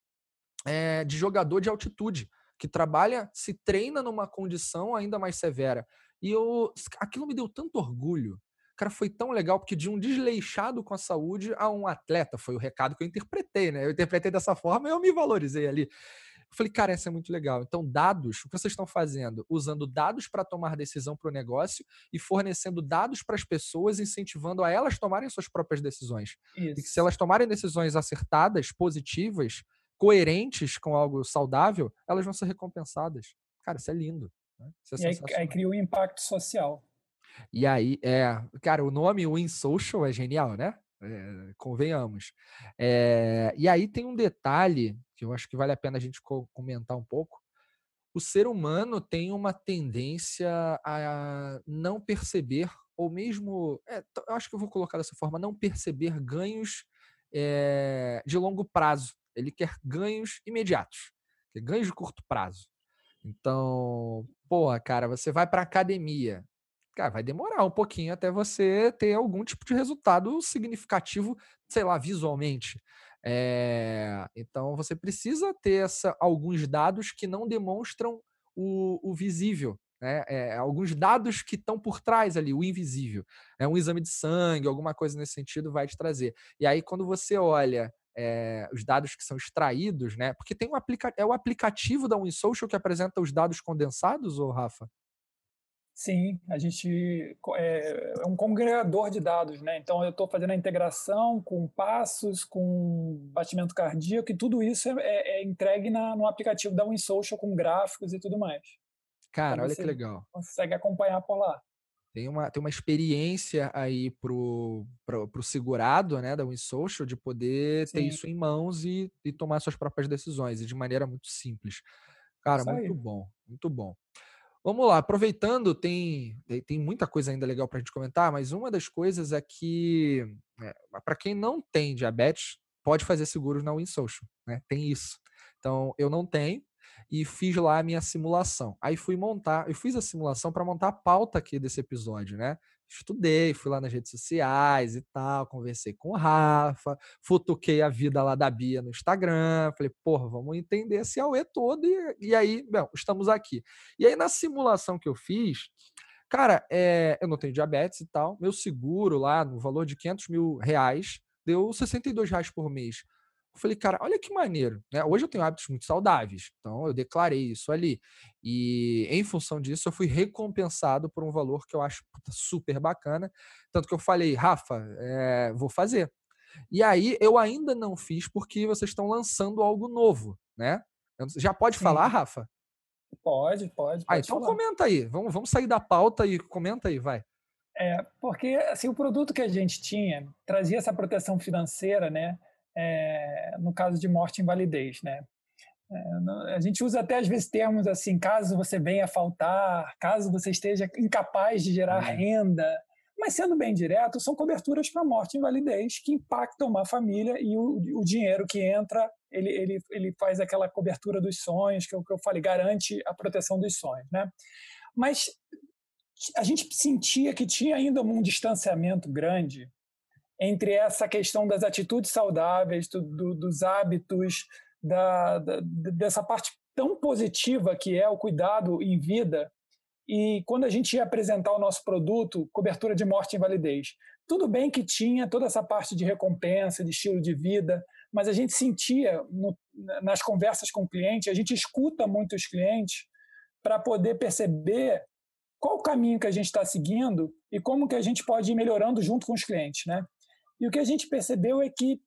é, de jogador de altitude, que trabalha, se treina numa condição ainda mais severa. E eu, aquilo me deu tanto orgulho, cara, foi tão legal, porque de um desleixado com a saúde a um atleta, foi o recado que eu interpretei, né? Eu interpretei dessa forma e eu me valorizei ali. Eu falei, cara, isso é muito legal. Então, dados, o que vocês estão fazendo? Usando dados para tomar decisão para o negócio e fornecendo dados para as pessoas, incentivando a elas tomarem suas próprias decisões. Isso. E que se elas tomarem decisões acertadas, positivas, coerentes com algo saudável, elas vão ser recompensadas. Cara, isso é lindo. Né? Isso é e aí, aí cria um impacto social. E aí, é, cara, o nome Win Social é genial, né? É, convenhamos. É, e aí tem um detalhe que eu acho que vale a pena a gente comentar um pouco. O ser humano tem uma tendência a não perceber, ou mesmo, é, eu acho que eu vou colocar dessa forma, não perceber ganhos é, de longo prazo. Ele quer ganhos imediatos, ganhos de curto prazo. Então, porra, cara, você vai para academia, cara, vai demorar um pouquinho até você ter algum tipo de resultado significativo, sei lá, visualmente. É, então você precisa ter essa, alguns dados que não demonstram o, o visível. Né? É, alguns dados que estão por trás ali, o invisível. É um exame de sangue, alguma coisa nesse sentido vai te trazer. E aí, quando você olha é, os dados que são extraídos, né? Porque tem um aplica é o aplicativo da WinSocial que apresenta os dados condensados, ou Rafa? Sim, a gente é, é um congregador de dados, né? Então eu estou fazendo a integração com passos, com batimento cardíaco e tudo isso é, é, é entregue na, no aplicativo da WinSocial com gráficos e tudo mais. Cara, então, olha que legal. Consegue acompanhar por lá. tem uma, tem uma experiência aí pro, pro, pro segurado, né, da WinSocial, de poder Sim. ter isso em mãos e, e tomar suas próprias decisões, e de maneira muito simples. Cara, muito bom, muito bom. Vamos lá, aproveitando, tem, tem muita coisa ainda legal para a gente comentar, mas uma das coisas é que, é, para quem não tem diabetes, pode fazer seguros na WinSocial, né? Tem isso. Então, eu não tenho, e fiz lá a minha simulação. Aí fui montar, eu fiz a simulação para montar a pauta aqui desse episódio, né? Estudei, fui lá nas redes sociais e tal, conversei com o Rafa, futuquei a vida lá da Bia no Instagram, falei, porra, vamos entender esse AUE todo e, e aí, bom, estamos aqui. E aí na simulação que eu fiz, cara, é, eu não tenho diabetes e tal, meu seguro lá no valor de 500 mil reais deu 62 reais por mês. Eu falei, cara, olha que maneiro. Né? Hoje eu tenho hábitos muito saudáveis, então eu declarei isso ali. E em função disso, eu fui recompensado por um valor que eu acho super bacana. Tanto que eu falei, Rafa, é, vou fazer. E aí eu ainda não fiz porque vocês estão lançando algo novo, né? Já pode Sim. falar, Rafa? Pode, pode. Ah, pode ah, então falar. comenta aí. Vamos, vamos sair da pauta e comenta aí, vai. É, porque assim, o produto que a gente tinha trazia essa proteção financeira, né? É, no caso de morte e invalidez, né? É, a gente usa até às vezes termos assim, caso você venha a faltar, caso você esteja incapaz de gerar uhum. renda, mas sendo bem direto, são coberturas para morte e invalidez que impactam uma família e o, o dinheiro que entra, ele, ele, ele faz aquela cobertura dos sonhos, que é o que eu falei, garante a proteção dos sonhos, né? Mas a gente sentia que tinha ainda um distanciamento grande entre essa questão das atitudes saudáveis, do, do, dos hábitos, da, da, dessa parte tão positiva que é o cuidado em vida. E quando a gente ia apresentar o nosso produto, cobertura de morte e invalidez, tudo bem que tinha toda essa parte de recompensa, de estilo de vida, mas a gente sentia no, nas conversas com o cliente, a gente escuta muitos clientes para poder perceber qual o caminho que a gente está seguindo e como que a gente pode ir melhorando junto com os clientes, né? E o que a gente percebeu é que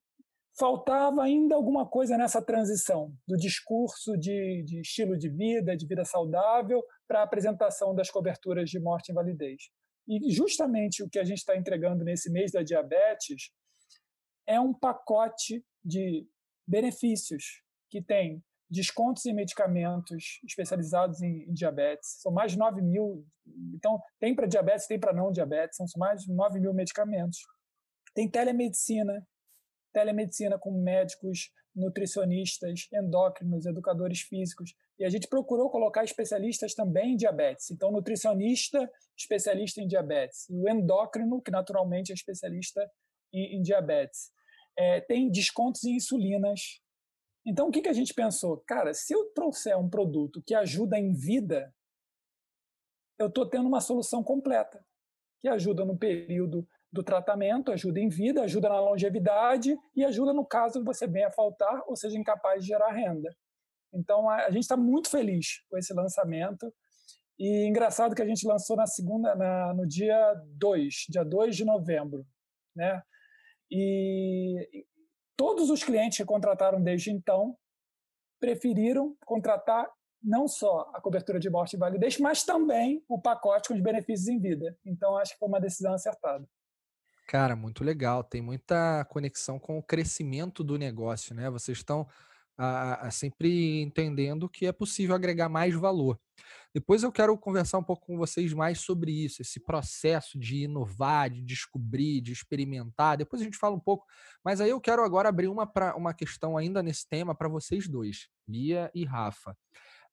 faltava ainda alguma coisa nessa transição do discurso de, de estilo de vida, de vida saudável, para a apresentação das coberturas de morte e invalidez. E justamente o que a gente está entregando nesse mês da diabetes é um pacote de benefícios que tem descontos em medicamentos especializados em, em diabetes. São mais de 9 mil. Então, tem para diabetes, tem para não diabetes, são mais de 9 mil medicamentos. Tem telemedicina, telemedicina com médicos, nutricionistas, endócrinos, educadores físicos. E a gente procurou colocar especialistas também em diabetes. Então, nutricionista, especialista em diabetes. O endócrino, que naturalmente é especialista em, em diabetes. É, tem descontos em insulinas. Então, o que, que a gente pensou? Cara, se eu trouxer um produto que ajuda em vida, eu estou tendo uma solução completa, que ajuda no período do tratamento, ajuda em vida, ajuda na longevidade e ajuda no caso que você venha faltar ou seja incapaz de gerar renda. Então a, a gente está muito feliz com esse lançamento. E engraçado que a gente lançou na segunda, na, no dia 2, dia 2 de novembro. Né? E todos os clientes que contrataram desde então preferiram contratar não só a cobertura de morte e validez, mas também o pacote com os benefícios em vida. Então, acho que foi uma decisão acertada. Cara, muito legal. Tem muita conexão com o crescimento do negócio, né? Vocês estão sempre entendendo que é possível agregar mais valor. Depois eu quero conversar um pouco com vocês mais sobre isso, esse processo de inovar, de descobrir, de experimentar. Depois a gente fala um pouco, mas aí eu quero agora abrir uma, pra, uma questão ainda nesse tema para vocês dois, Bia e Rafa.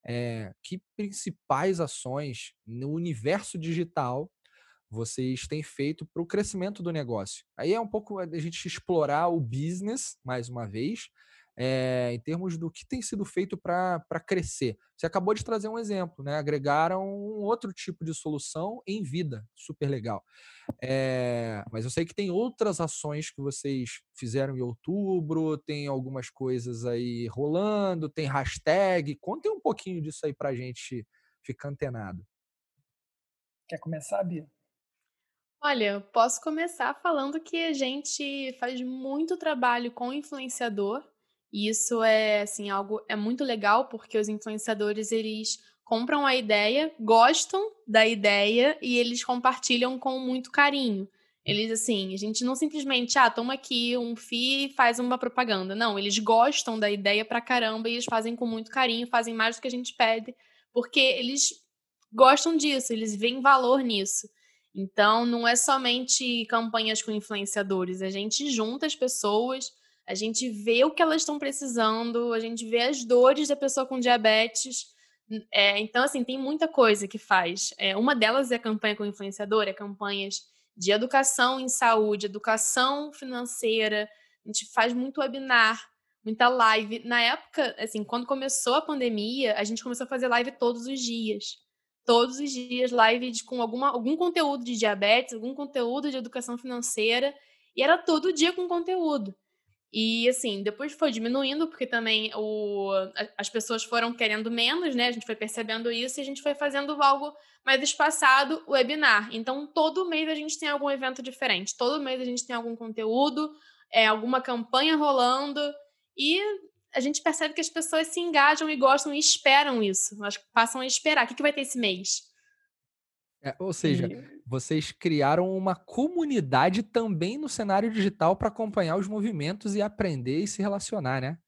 É, que principais ações no universo digital vocês têm feito para o crescimento do negócio. Aí é um pouco a gente explorar o business, mais uma vez, é, em termos do que tem sido feito para crescer. Você acabou de trazer um exemplo, né? Agregaram um outro tipo de solução em vida, super legal. É, mas eu sei que tem outras ações que vocês fizeram em outubro, tem algumas coisas aí rolando, tem hashtag. Contem um pouquinho disso aí para a gente ficar antenado. Quer começar, Bia? Olha, posso começar falando que a gente faz muito trabalho com influenciador. E isso é assim algo é muito legal porque os influenciadores eles compram a ideia, gostam da ideia e eles compartilham com muito carinho. Eles, assim, a gente não simplesmente, ah, toma aqui um FII e faz uma propaganda. Não, eles gostam da ideia pra caramba e eles fazem com muito carinho, fazem mais do que a gente pede, porque eles gostam disso, eles veem valor nisso. Então, não é somente campanhas com influenciadores, a gente junta as pessoas, a gente vê o que elas estão precisando, a gente vê as dores da pessoa com diabetes. É, então, assim, tem muita coisa que faz. É, uma delas é a campanha com influenciador, é campanhas de educação em saúde, educação financeira. A gente faz muito webinar, muita live. Na época, assim, quando começou a pandemia, a gente começou a fazer live todos os dias. Todos os dias, live com alguma, algum conteúdo de diabetes, algum conteúdo de educação financeira. E era todo dia com conteúdo. E assim, depois foi diminuindo, porque também o, as pessoas foram querendo menos, né? A gente foi percebendo isso e a gente foi fazendo algo mais espaçado, o webinar. Então, todo mês a gente tem algum evento diferente, todo mês a gente tem algum conteúdo, é, alguma campanha rolando, e a gente percebe que as pessoas se engajam e gostam e esperam isso. Elas passam a esperar. O que, que vai ter esse mês? É, ou seja, e... vocês criaram uma comunidade também no cenário digital para acompanhar os movimentos e aprender e se relacionar, né?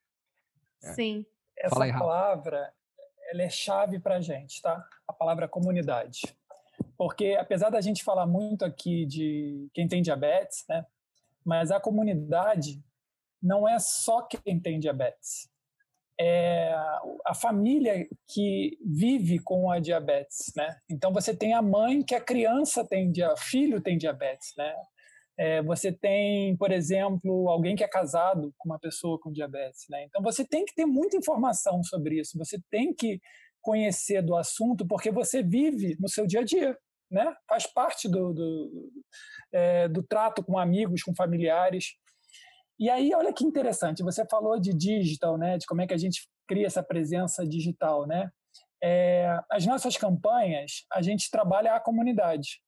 É. Sim. Essa aí, palavra ela é chave para a gente, tá? A palavra comunidade. Porque apesar da gente falar muito aqui de quem tem diabetes, né? Mas a comunidade não é só quem tem diabetes é a família que vive com a diabetes, né? Então você tem a mãe que a criança tem, filho tem diabetes, né? É, você tem, por exemplo, alguém que é casado com uma pessoa com diabetes, né? Então você tem que ter muita informação sobre isso, você tem que conhecer do assunto porque você vive no seu dia a dia, né? Faz parte do, do, é, do trato com amigos, com familiares. E aí, olha que interessante, você falou de digital, né, de como é que a gente cria essa presença digital, né? É, as nossas campanhas, a gente trabalha a comunidade.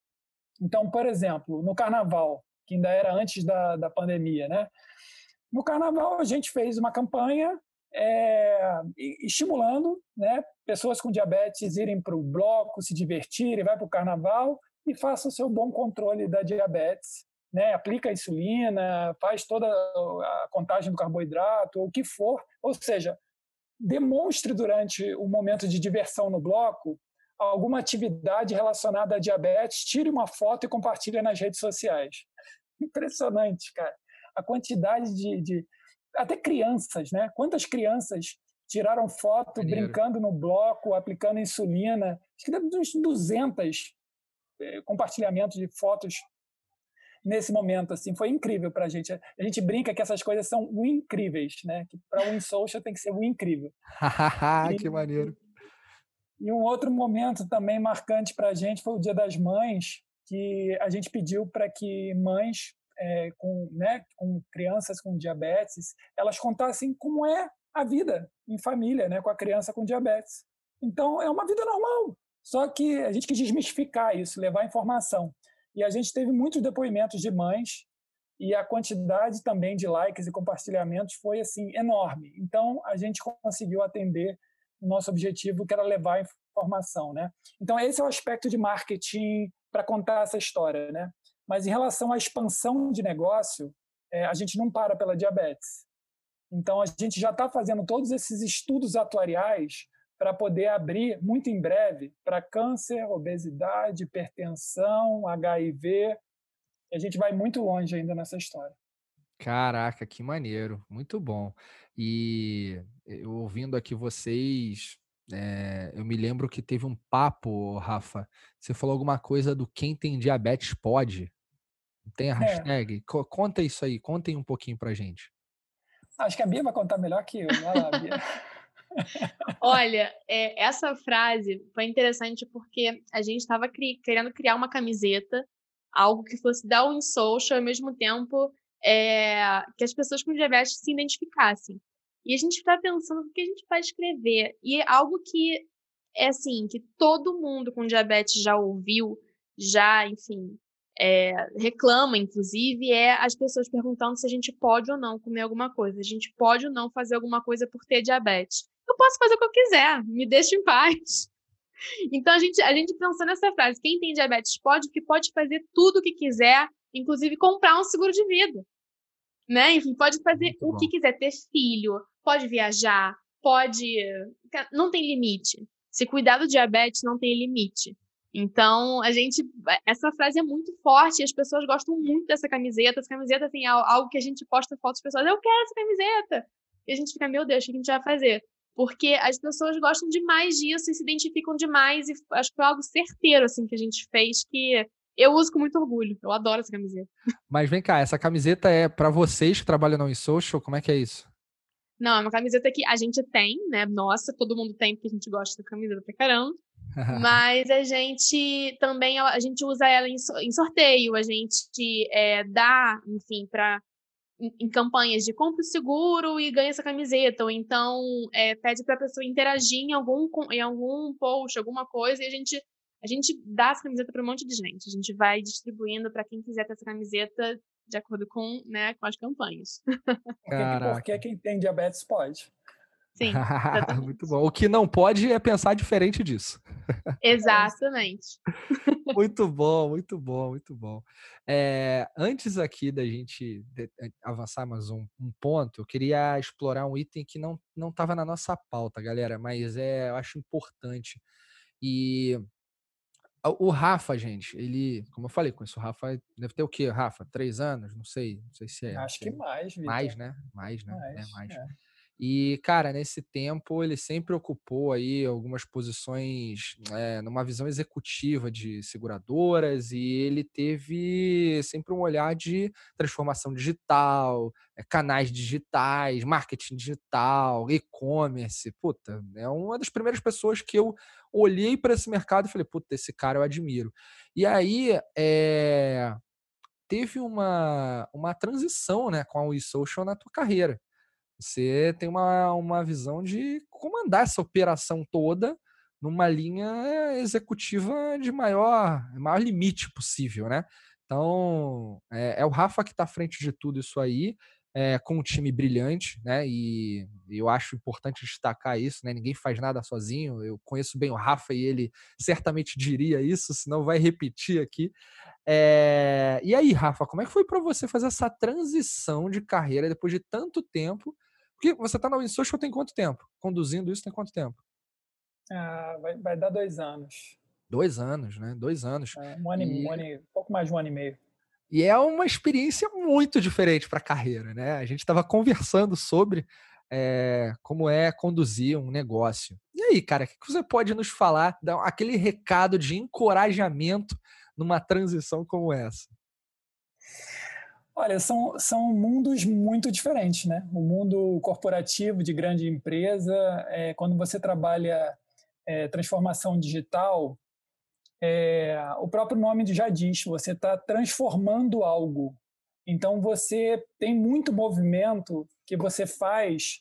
Então, por exemplo, no Carnaval, que ainda era antes da, da pandemia, né? No Carnaval, a gente fez uma campanha é, estimulando né, pessoas com diabetes irem para o bloco, se divertirem, vai para o Carnaval e faça o seu bom controle da diabetes né, aplica a insulina, faz toda a contagem do carboidrato, ou o que for, ou seja, demonstre durante o momento de diversão no bloco alguma atividade relacionada à diabetes, tire uma foto e compartilhe nas redes sociais. Impressionante, cara. A quantidade de, de até crianças, né? Quantas crianças tiraram foto Maneiro. brincando no bloco, aplicando insulina? Acho que deve uns 200 eh, compartilhamentos de fotos nesse momento, assim, foi incrível para a gente. A gente brinca que essas coisas são incríveis, né? Que para o social tem que ser o incrível. que maneiro. E um outro momento também marcante para a gente foi o Dia das Mães, que a gente pediu para que mães é, com, né, com crianças com diabetes, elas contassem como é a vida em família, né, com a criança com diabetes. Então, é uma vida normal. Só que a gente quis desmistificar isso, levar informação. E a gente teve muitos depoimentos de mães e a quantidade também de likes e compartilhamentos foi assim enorme. Então a gente conseguiu atender o nosso objetivo, que era levar informação, né? Então esse é o aspecto de marketing para contar essa história, né? Mas em relação à expansão de negócio, é, a gente não para pela diabetes. Então a gente já está fazendo todos esses estudos atuariais para poder abrir muito em breve para câncer, obesidade, hipertensão, HIV. a gente vai muito longe ainda nessa história. Caraca, que maneiro, muito bom. E eu ouvindo aqui vocês, é, eu me lembro que teve um papo, Rafa. Você falou alguma coisa do quem tem diabetes pode. Tem a é. hashtag? É. Conta isso aí, contem um pouquinho pra gente. Acho que a Bia vai contar melhor que eu. Lá, Bia. Olha, é, essa frase foi interessante porque a gente estava cri querendo criar uma camiseta, algo que fosse dar um social, ao mesmo tempo é, que as pessoas com diabetes se identificassem. E a gente está pensando o que a gente pode escrever. E é algo que é assim, que todo mundo com diabetes já ouviu, já, enfim, é, reclama, inclusive, é as pessoas perguntando se a gente pode ou não comer alguma coisa, a gente pode ou não fazer alguma coisa por ter diabetes eu posso fazer o que eu quiser, me deixe em paz. então a gente, a gente pensou nessa frase: quem tem diabetes pode, que pode fazer tudo o que quiser, inclusive comprar um seguro de vida. Né? Enfim, pode fazer Muito o bom. que quiser, ter filho, pode viajar, pode. Não tem limite. Se cuidar do diabetes, não tem limite. Então, a gente. Essa frase é muito forte e as pessoas gostam muito dessa camiseta. Essa camiseta tem assim, algo que a gente posta fotos pessoas. Eu quero essa camiseta! E a gente fica, meu Deus, o que a gente vai fazer? Porque as pessoas gostam demais disso e se identificam demais. E acho que foi algo certeiro, assim, que a gente fez, que eu uso com muito orgulho. Eu adoro essa camiseta. Mas vem cá, essa camiseta é para vocês que trabalham no InSocial? Como é que é isso? Não, é uma camiseta que a gente tem, né? Nossa, todo mundo tem, porque a gente gosta da camiseta pra caramba. Mas a gente também a gente usa ela em, sorteio, a gente é, dá, enfim, para em, campanhas de compra o seguro e ganha essa camiseta, ou então é, pede para a pessoa interagir em algum, em algum post, alguma coisa, e a gente, a gente dá essa camiseta para um monte de gente. A gente vai distribuindo para quem quiser ter essa camiseta de acordo com, né, com as campanhas. Porque quem tem diabetes pode. Sim. Muito bom. O que não pode é pensar diferente disso. Exatamente. muito bom, muito bom, muito bom. É, antes aqui da gente eh, avançar mais um, um, ponto, eu queria explorar um item que não estava na nossa pauta, galera, mas é, eu acho importante. E o Rafa, gente, ele, como eu falei, com isso, o Rafa deve ter o quê, Rafa? Três anos? Não sei, não sei se é. Acho que mais, Victor. Mais, né? Mais, né? Mais, é, mais. É. E, cara, nesse tempo ele sempre ocupou aí algumas posições é, numa visão executiva de seguradoras e ele teve sempre um olhar de transformação digital, é, canais digitais, marketing digital, e-commerce. Puta, é uma das primeiras pessoas que eu olhei para esse mercado e falei, puta, esse cara eu admiro. E aí, é, teve uma, uma transição né, com a WeSocial na tua carreira. Você tem uma, uma visão de comandar essa operação toda numa linha executiva de maior, maior limite possível, né? Então, é, é o Rafa que está à frente de tudo isso aí, é, com um time brilhante, né? E eu acho importante destacar isso, né? Ninguém faz nada sozinho. Eu conheço bem o Rafa e ele certamente diria isso, senão vai repetir aqui. É... E aí, Rafa, como é que foi para você fazer essa transição de carreira depois de tanto tempo porque você está na WinSocial tem quanto tempo? Conduzindo isso tem quanto tempo? Ah, vai, vai dar dois anos. Dois anos, né? Dois anos. É, um, ano e... um ano e pouco mais de um ano e meio. E é uma experiência muito diferente para a carreira, né? A gente estava conversando sobre é, como é conduzir um negócio. E aí, cara, o que você pode nos falar, dar aquele recado de encorajamento numa transição como essa? Olha, são, são mundos muito diferentes, né? O mundo corporativo de grande empresa, é, quando você trabalha é, transformação digital, é, o próprio nome já diz, você está transformando algo. Então você tem muito movimento que você faz,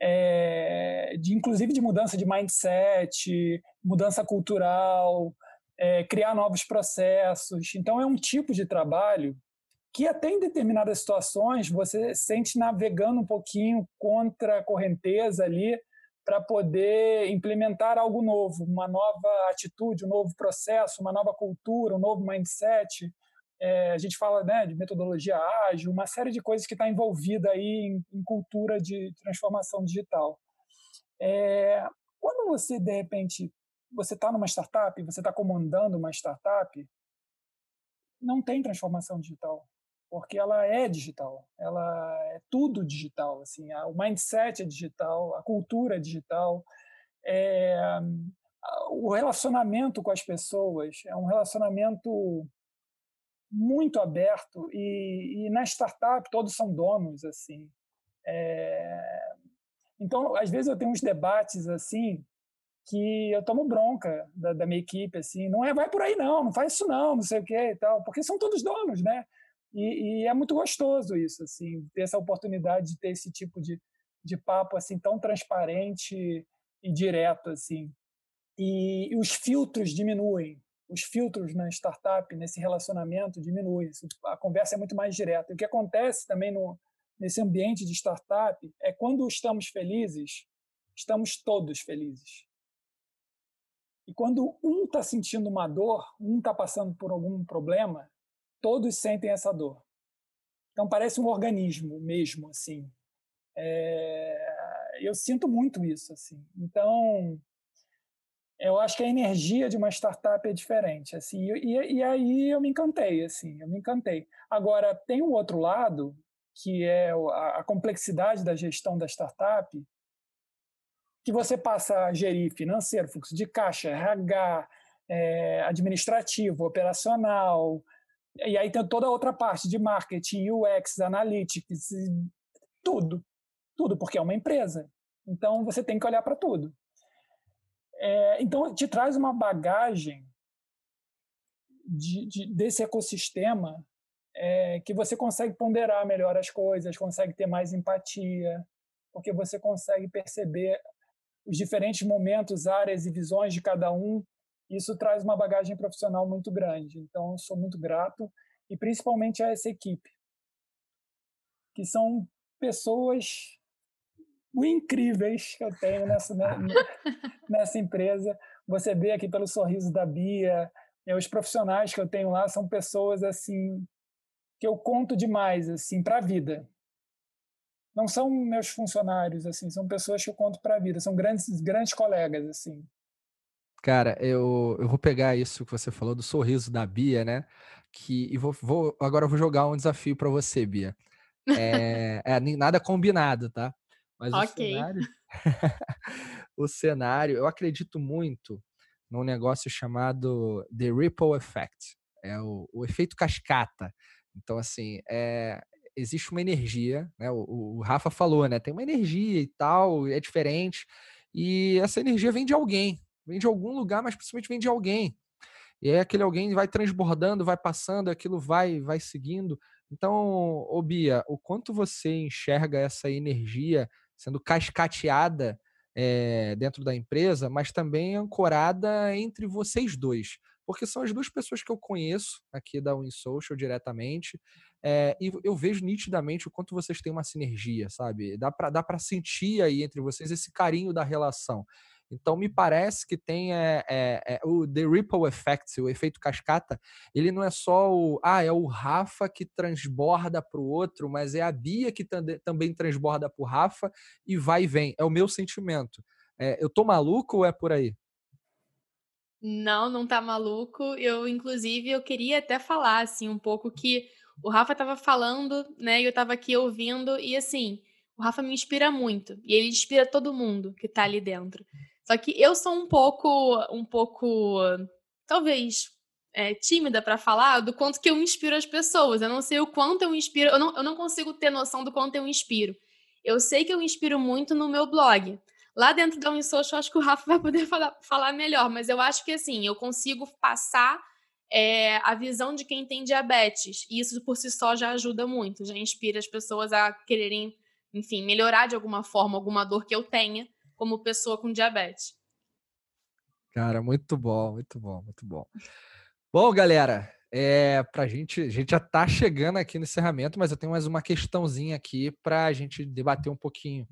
é, de inclusive de mudança de mindset, mudança cultural, é, criar novos processos. Então é um tipo de trabalho que até em determinadas situações você sente navegando um pouquinho contra a correnteza ali para poder implementar algo novo, uma nova atitude, um novo processo, uma nova cultura, um novo mindset. É, a gente fala né, de metodologia ágil, uma série de coisas que está envolvida aí em, em, cultura de transformação digital. É, quando você, de repente, você está numa startup, você está comandando uma startup, não tem transformação digital porque ela é digital, ela é tudo digital, assim, o mindset é digital, a cultura é digital, é, o relacionamento com as pessoas é um relacionamento muito aberto e, e na startup todos são donos, assim. É, então, às vezes eu tenho uns debates assim que eu tomo bronca da, da minha equipe, assim, não é vai por aí não, não faz isso não, não sei o que e tal, porque são todos donos, né? E, e, é muito gostoso isso, assim, ter essa oportunidade de ter esse tipo de, de papo assim tão transparente e direto, assim. E, e os filtros diminuem, os filtros na startup, nesse relacionamento diminuem. A conversa é muito mais direta. o que acontece também no, nesse ambiente de startup é quando estamos felizes, estamos todos felizes. E quando um está sentindo uma dor, um está passando por algum problema, todos sentem essa dor. Então parece um organismo mesmo, assim. É... Eu sinto muito isso, assim. Então eu acho que a energia de uma startup é diferente, assim. E, e aí eu me encantei, assim. Eu me encantei. Agora tem o outro lado que é a, a complexidade da gestão da startup, que você passa a gerir financeiro, fluxo de caixa, RH, é, administrativo, operacional, e aí tem toda a outra parte de marketing, UX, analytics, tudo. Tudo, porque é uma empresa. Então você tem que olhar para tudo. É, então te traz uma bagagem de, de, desse ecossistema é, que você consegue ponderar melhor as coisas, consegue ter mais empatia, porque você consegue perceber os diferentes momentos, áreas e visões de cada um. Isso traz uma bagagem profissional muito grande. Então, sou muito grato e principalmente a essa equipe, que são pessoas incríveis que eu tenho nessa, né, nessa empresa. Você vê aqui pelo sorriso da Bia, os profissionais que eu tenho lá são pessoas assim que eu conto demais assim para a vida. Não são meus funcionários assim, são pessoas que eu conto para a vida, são grandes grandes colegas assim. Cara, eu, eu vou pegar isso que você falou do sorriso da Bia, né? Que e vou, vou agora eu vou jogar um desafio para você, Bia. É, é, nada combinado, tá? Mas okay. o cenário, o cenário, eu acredito muito num negócio chamado The Ripple Effect, é o, o efeito cascata. Então, assim, é, existe uma energia, né? O, o, Rafa falou, né? Tem uma energia e tal, é diferente. E essa energia vem de alguém, vem de algum lugar, mas principalmente vem de alguém. E aí aquele alguém vai transbordando, vai passando, aquilo vai, vai seguindo. Então, ô Bia, o quanto você enxerga essa energia sendo cascateada é, dentro da empresa, mas também ancorada entre vocês dois porque são as duas pessoas que eu conheço aqui da WinSocial diretamente, é, e eu vejo nitidamente o quanto vocês têm uma sinergia, sabe? Dá para dá sentir aí entre vocês esse carinho da relação. Então, me parece que tem é, é, o The Ripple Effect, o efeito cascata. Ele não é só o, ah, é o Rafa que transborda para o outro, mas é a Bia que também transborda para o Rafa e vai e vem. É o meu sentimento. É, eu tô maluco ou é por aí? Não, não tá maluco. Eu, inclusive, eu queria até falar, assim, um pouco que o Rafa tava falando, né, e eu tava aqui ouvindo, e assim, o Rafa me inspira muito. E ele inspira todo mundo que tá ali dentro. Só que eu sou um pouco, um pouco, talvez, é, tímida para falar do quanto que eu inspiro as pessoas. Eu não sei o quanto eu inspiro, eu não, eu não consigo ter noção do quanto eu inspiro. Eu sei que eu inspiro muito no meu blog. Lá dentro da UniSocial, acho que o Rafa vai poder falar, falar melhor, mas eu acho que assim, eu consigo passar é, a visão de quem tem diabetes. E isso por si só já ajuda muito, já inspira as pessoas a quererem, enfim, melhorar de alguma forma alguma dor que eu tenha como pessoa com diabetes. Cara, muito bom, muito bom, muito bom. Bom, galera, é, pra gente, a gente já tá chegando aqui no encerramento, mas eu tenho mais uma questãozinha aqui para a gente debater um pouquinho.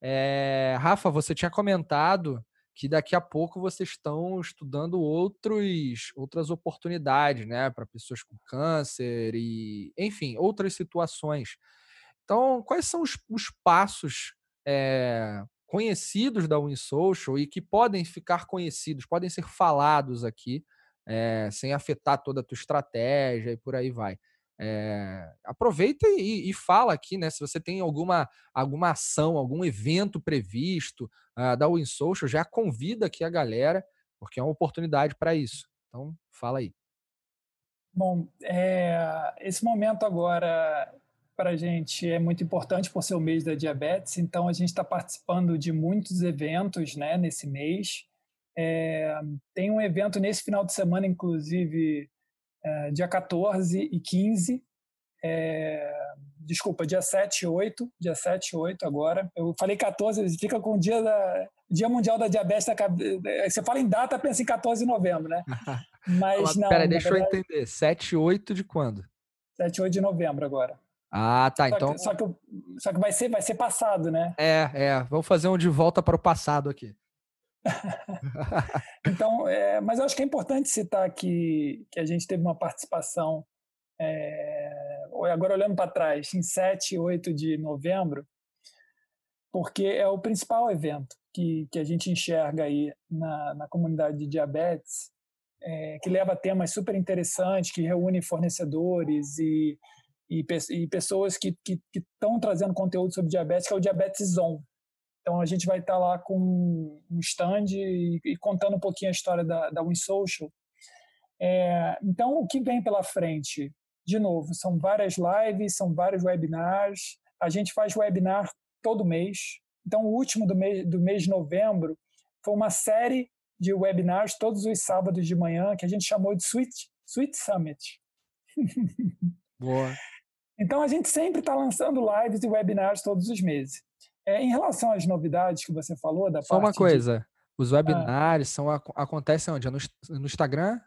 É, Rafa, você tinha comentado que daqui a pouco vocês estão estudando outros, outras oportunidades, né, para pessoas com câncer e, enfim, outras situações. Então, quais são os, os passos é, conhecidos da WinSocial e que podem ficar conhecidos, podem ser falados aqui, é, sem afetar toda a tua estratégia e por aí vai? É, aproveita e, e, fala aqui, né? Se você tem alguma, alguma ação, algum evento previsto uh, da WinSocial, já convida aqui a galera, porque é uma oportunidade para isso. Então, fala aí. Bom, é, esse momento agora para a gente é muito importante por ser o mês da diabetes, então a gente está participando de muitos eventos né, nesse mês. É, tem um evento nesse final de semana, inclusive, é, dia 14 e 15. É, desculpa, dia 7 e 8, dia 7 e 8 agora. Eu falei 14, fica com o dia, da, dia Mundial da Diabetes. É, você fala em data, pensa em 14 de novembro, né? Mas não. Pera, deixa verdade, eu entender. 7 e 8 de quando? 7 e 8 de novembro agora. Ah, tá. Só então. Que, só, que, só que vai ser, vai ser passado, né? É, é. Vamos fazer um de volta para o passado aqui. então, é, mas eu acho que é importante citar que, que a gente teve uma participação, é, agora olhando para trás, em 7 e 8 de novembro, porque é o principal evento que, que a gente enxerga aí na, na comunidade de diabetes, é, que leva temas super interessantes, que reúne fornecedores e, e, e pessoas que estão trazendo conteúdo sobre diabetes, que é o Diabetes Zone. Então a gente vai estar tá lá com um stand e, e, contando um pouquinho a história da, da WinSocial. É, então o que vem pela frente? De novo, são várias lives, são vários webinars. A gente faz webinar todo mês. Então o último do mês, do mês de novembro foi uma série de webinars todos os sábados de manhã que a gente chamou de Sweet, Sweet Summit. Boa. Então a gente sempre está lançando lives e webinars todos os meses. É, em relação às novidades que você falou da Só uma coisa, de... os webinars ah, são, acontecem onde? No, no Instagram?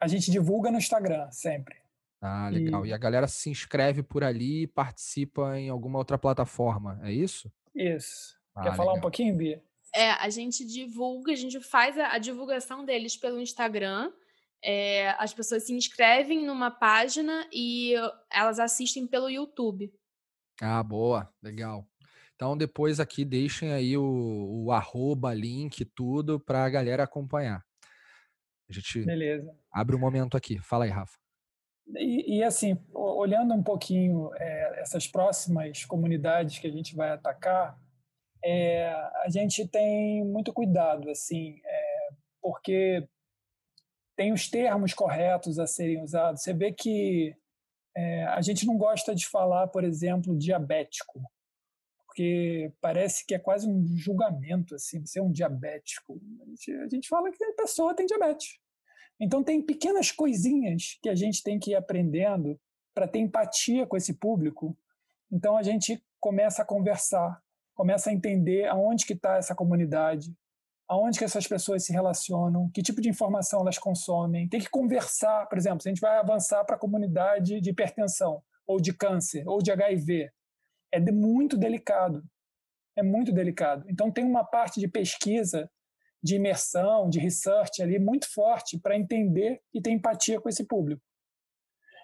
A gente divulga no Instagram, sempre. Ah, legal. E... e, a galera se inscreve por ali e participa em alguma outra plataforma, é isso? Isso. Ah, Quer falar legal. um pouquinho, Bia? É, a gente divulga, a gente faz a, a divulgação deles pelo Instagram. É, as pessoas se inscrevem numa página e elas assistem pelo YouTube. Ah, boa, legal. Então depois aqui deixem aí o, o arroba, link, tudo para a galera acompanhar. A gente Beleza. abre um momento aqui. Fala aí, Rafa. E, e assim, olhando um pouquinho é, essas próximas comunidades que a gente vai atacar, é, a gente tem muito cuidado, assim, é, porque tem os termos corretos a serem usados. Você vê que é, a gente não gosta de falar, por exemplo, diabético porque parece que é quase um julgamento, assim, ser um diabético. A gente, a gente fala que a pessoa tem diabetes. Então, tem pequenas coisinhas que a gente tem que ir aprendendo para ter empatia com esse público. Então, a gente começa a conversar, começa a entender aonde que está essa comunidade, aonde que essas pessoas se relacionam, que tipo de informação elas consomem. Tem que conversar, por exemplo, se a gente vai avançar para a comunidade de hipertensão, ou de câncer, ou de HIV, é de muito delicado. É muito delicado. Então, tem uma parte de pesquisa, de imersão, de research ali muito forte para entender e ter empatia com esse público.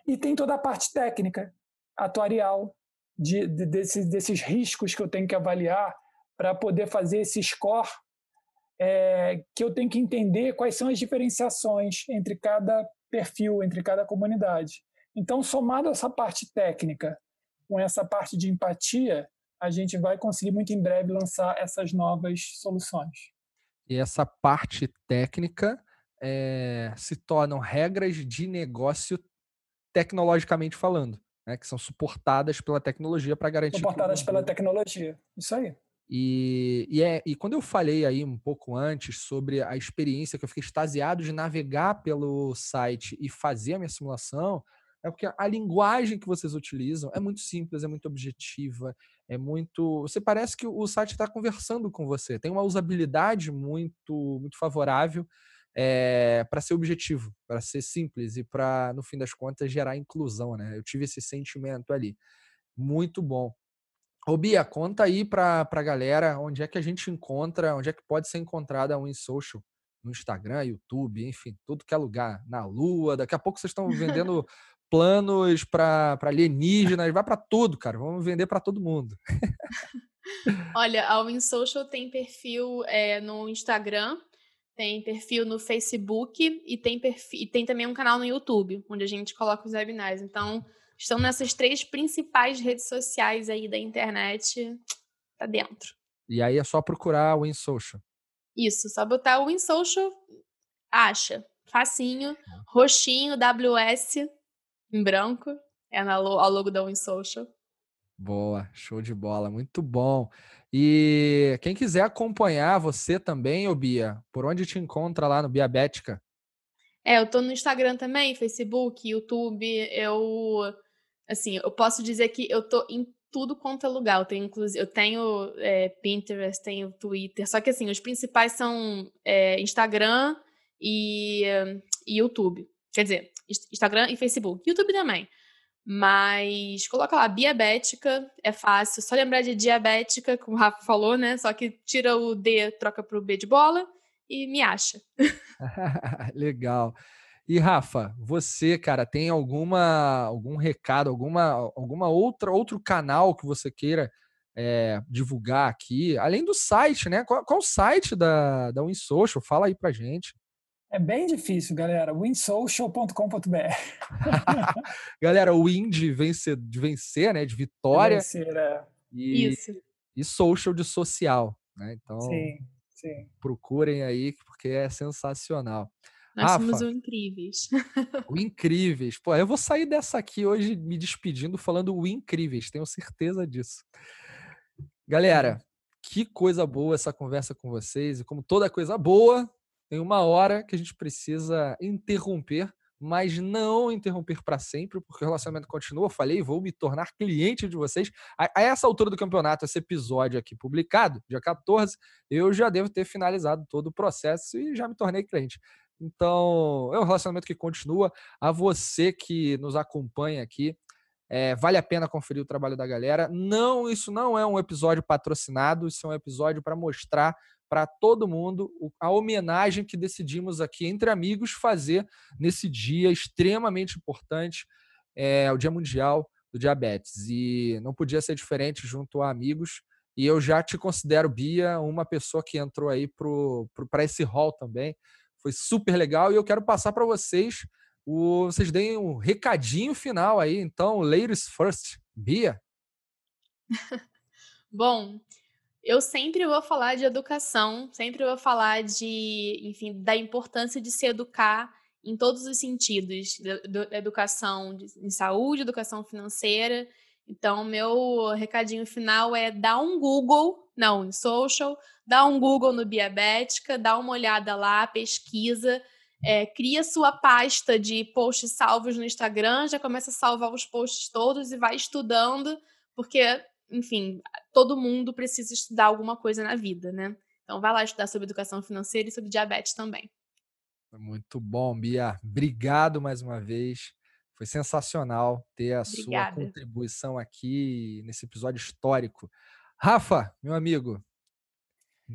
E tem toda a parte técnica, atuarial, de, de desses, desses riscos que eu tenho que avaliar para poder fazer esse score, é, que eu tenho que entender quais são as diferenciações entre cada perfil, entre cada comunidade. Então, somado essa parte técnica com essa parte de empatia, a gente vai conseguir muito em breve lançar essas novas soluções. E essa parte técnica é, se tornam regras de negócio tecnologicamente falando, né, que são suportadas pela tecnologia para garantir. Suportadas pela tecnologia, isso aí. E, e, é, e quando eu falei aí um pouco antes sobre a experiência que eu fiquei extasiado de navegar pelo site e fazer a minha simulação, é porque a linguagem que vocês utilizam é muito simples, é muito objetiva, é muito. Você parece que o site está conversando com você. Tem uma usabilidade muito, muito favorável é, para ser objetivo, para ser simples e para, no fim das contas, gerar inclusão. Né? Eu tive esse sentimento ali. Muito bom. Ô Bia, conta aí para a galera onde é que a gente encontra, onde é que pode ser encontrada a WinSocial no Instagram, YouTube, enfim, tudo que é lugar, na Lua. Daqui a pouco vocês estão vendendo planos para alienígenas, vai para tudo, cara. Vamos vender para todo mundo. Olha, a Win Social tem perfil é, no Instagram, tem perfil no Facebook e tem, perfil, e tem também um canal no YouTube, onde a gente coloca os webinars. Então, estão nessas três principais redes sociais aí da internet, tá dentro. E aí é só procurar o Social. Isso, só botar o Social, acha. Facinho, roxinho, WS, em branco. É na, ao logo da WinSocial. Boa, show de bola, muito bom. E quem quiser acompanhar você também, ô Bia, por onde te encontra lá no Biabética? É, eu tô no Instagram também, Facebook, YouTube. Eu, assim, eu posso dizer que eu tô em tudo quanto é lugar. Eu tenho, inclusive, eu tenho é, Pinterest, tenho Twitter. Só que, assim, os principais são é, Instagram e, e YouTube. Quer dizer, Instagram e Facebook. YouTube também. Mas coloca lá, diabética, é fácil. Só lembrar de diabética, como o Rafa falou, né? Só que tira o D, troca para o B de bola e me acha. Legal. E Rafa, você, cara, tem alguma algum recado, alguma alguma outra outro canal que você queira é, divulgar aqui, além do site, né? Qual, qual o site da, da WinSocial? Fala aí pra gente. É bem difícil, galera. winsocial.com.br. galera, o win de vencer, de vencer, né? De vitória. De vencer, é. E, Isso. E social de social, né? Então, sim, sim. procurem aí, porque é sensacional. Nós Rafa, somos o Incríveis. O Incríveis. Pô, eu vou sair dessa aqui hoje me despedindo falando o Incríveis, tenho certeza disso. Galera, que coisa boa essa conversa com vocês. E como toda coisa boa, tem uma hora que a gente precisa interromper, mas não interromper para sempre, porque o relacionamento continua. Eu falei, vou me tornar cliente de vocês. A, a, essa altura do campeonato, esse episódio aqui publicado, dia 14, eu já devo ter finalizado todo o processo e já me tornei cliente. Então, é um relacionamento que continua. A você que nos acompanha aqui, é, vale a pena conferir o trabalho da galera. Não, isso não é um episódio patrocinado, isso é um episódio para mostrar para todo mundo a homenagem que decidimos aqui entre amigos fazer nesse dia extremamente importante, é, o Dia Mundial do Diabetes. E não podia ser diferente junto a amigos. E eu já te considero, Bia, uma pessoa que entrou aí para esse hall também. Foi super legal e eu quero passar para vocês o, vocês deem um recadinho final aí. Então, ladies first. Bia? Bom, eu sempre vou falar de educação, sempre vou falar de, enfim, da importância de se educar em todos os sentidos, da educação em saúde, educação financeira. Então, meu recadinho final é dar um Google, em social, dá um Google no Biabética, dá uma olhada lá, pesquisa, é, cria sua pasta de posts salvos no Instagram, já começa a salvar os posts todos e vai estudando, porque enfim, todo mundo precisa estudar alguma coisa na vida, né? Então vai lá estudar sobre educação financeira e sobre diabetes também. Muito bom, Bia. Obrigado mais uma vez. Foi sensacional ter a Obrigada. sua contribuição aqui nesse episódio histórico. Rafa, meu amigo,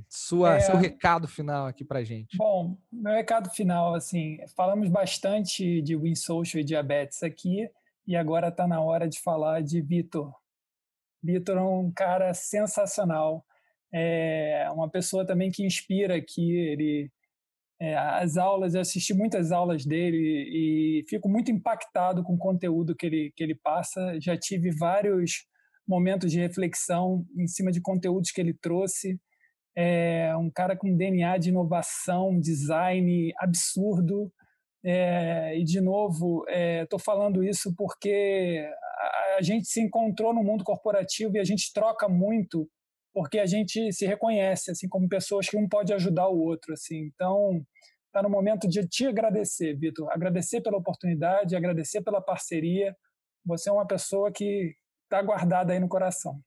sua, é... seu recado final aqui para gente. Bom, meu recado final, assim, falamos bastante de WinSocial e diabetes aqui, e agora está na hora de falar de Vitor, Vitor é um cara sensacional, é uma pessoa também que inspira aqui. Ele, é, as aulas, eu assisti muitas aulas dele e fico muito impactado com o conteúdo que ele, que ele passa. Já tive vários momentos de reflexão em cima de conteúdos que ele trouxe. É um cara com DNA de inovação, design absurdo. É, e, de novo, estou é, falando isso porque a gente se encontrou no mundo corporativo e a gente troca muito porque a gente se reconhece assim como pessoas que um pode ajudar o outro assim. Então está no momento de te agradecer Vitor. Agradecer pela oportunidade agradecer pela parceria. Você é uma pessoa que está guardada aí no coração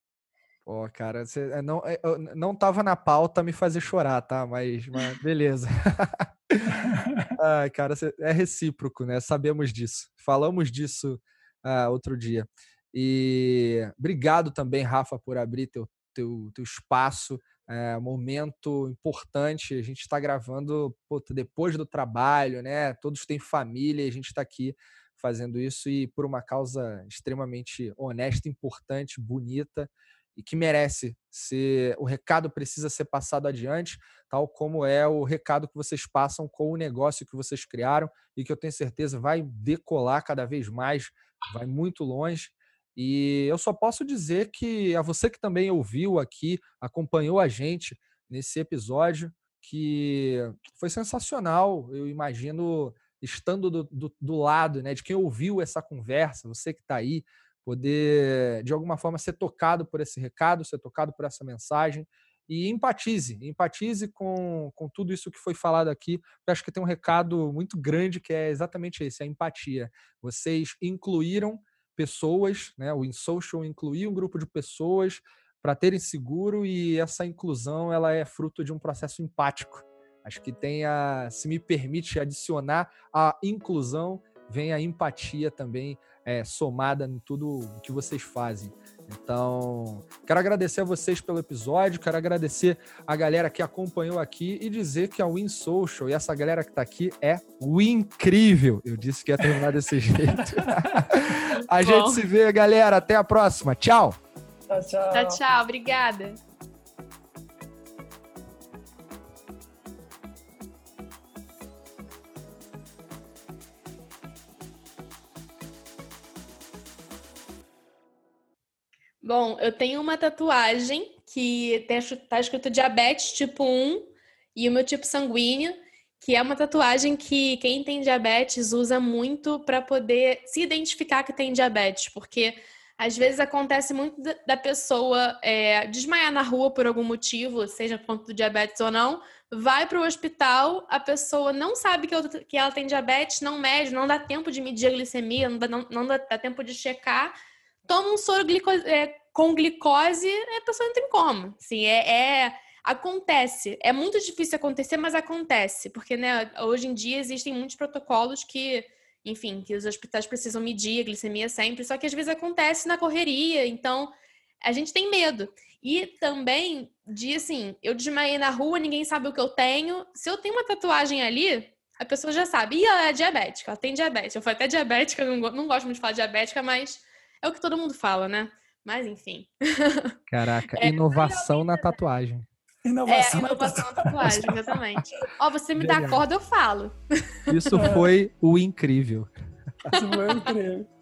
Pô, cara, você é, não, é, não tava na pauta me fazer chorar, tá? Mas, mas beleza. Ai, cara, é recíproco, né? Sabemos disso. Falamos disso uh, outro dia. E obrigado também, Rafa, por abrir teu, teu, teu espaço. É momento importante. A gente está gravando depois do trabalho, né? Todos têm família a gente está aqui fazendo isso e por uma causa extremamente honesta, importante, bonita e que merece ser. O recado precisa ser passado adiante, tal como é o recado que vocês passam com o negócio que vocês criaram e que eu tenho certeza vai decolar cada vez mais, vai muito longe. E eu só posso dizer que a você que também ouviu aqui, acompanhou a gente nesse episódio, que foi sensacional. Eu imagino estando do, do, do lado né, de quem ouviu essa conversa, você que está aí, poder de alguma forma ser tocado por esse recado, ser tocado por essa mensagem e empatize, empatize com, com tudo isso que foi falado aqui. Eu acho que tem um recado muito grande que é exatamente esse, a empatia. Vocês incluíram pessoas, né? O InSocial incluir um grupo de pessoas para terem seguro e essa inclusão ela é fruto de um processo empático. Acho que tem a, se me permite adicionar a inclusão, vem a empatia também é, somada em tudo que vocês fazem. Então, quero agradecer a vocês pelo episódio, quero agradecer a galera que acompanhou aqui e dizer que a Win Social e essa galera que está aqui é o incrível. Eu disse que ia terminar desse jeito. a gente se vê, galera. Até a próxima. Tchau. Tchau, tchau. Tchau, tchau. Obrigada. Bom, eu tenho uma tatuagem que está escrito diabetes tipo 1 e o meu tipo sanguíneo, que é uma tatuagem que quem tem diabetes usa muito para poder se identificar que tem diabetes, porque às vezes acontece muito da pessoa é, desmaiar na rua por algum motivo, seja por conta do diabetes ou não, vai para o hospital, a pessoa não sabe que, ela tem diabetes, não mede, não dá tempo de medir a glicemia, não dá, não, não dá tempo de checar, toma um soro é, com glicose, a pessoa entra em coma. Assim, é, é, acontece. É muito difícil acontecer, mas acontece, porque né, hoje em dia existem muitos protocolos que, enfim, que os hospitais precisam medir a glicemia sempre, só que às vezes acontece na correria, então a gente tem medo. E também de assim, eu desmaiei na rua, ninguém sabe o que eu tenho. Se eu tenho uma tatuagem ali, a pessoa já sabe. E ela é diabética, ela tem diabetes. Eu fui até diabética, não, não gosto muito de falar diabética, mas é o que todo mundo fala, né? Mas enfim. Caraca, é, inovação na tatuagem. Inovação, é, inovação na tatuagem, exatamente. Ó, você me dá a corda, eu falo. Isso foi o incrível. Isso foi o incrível.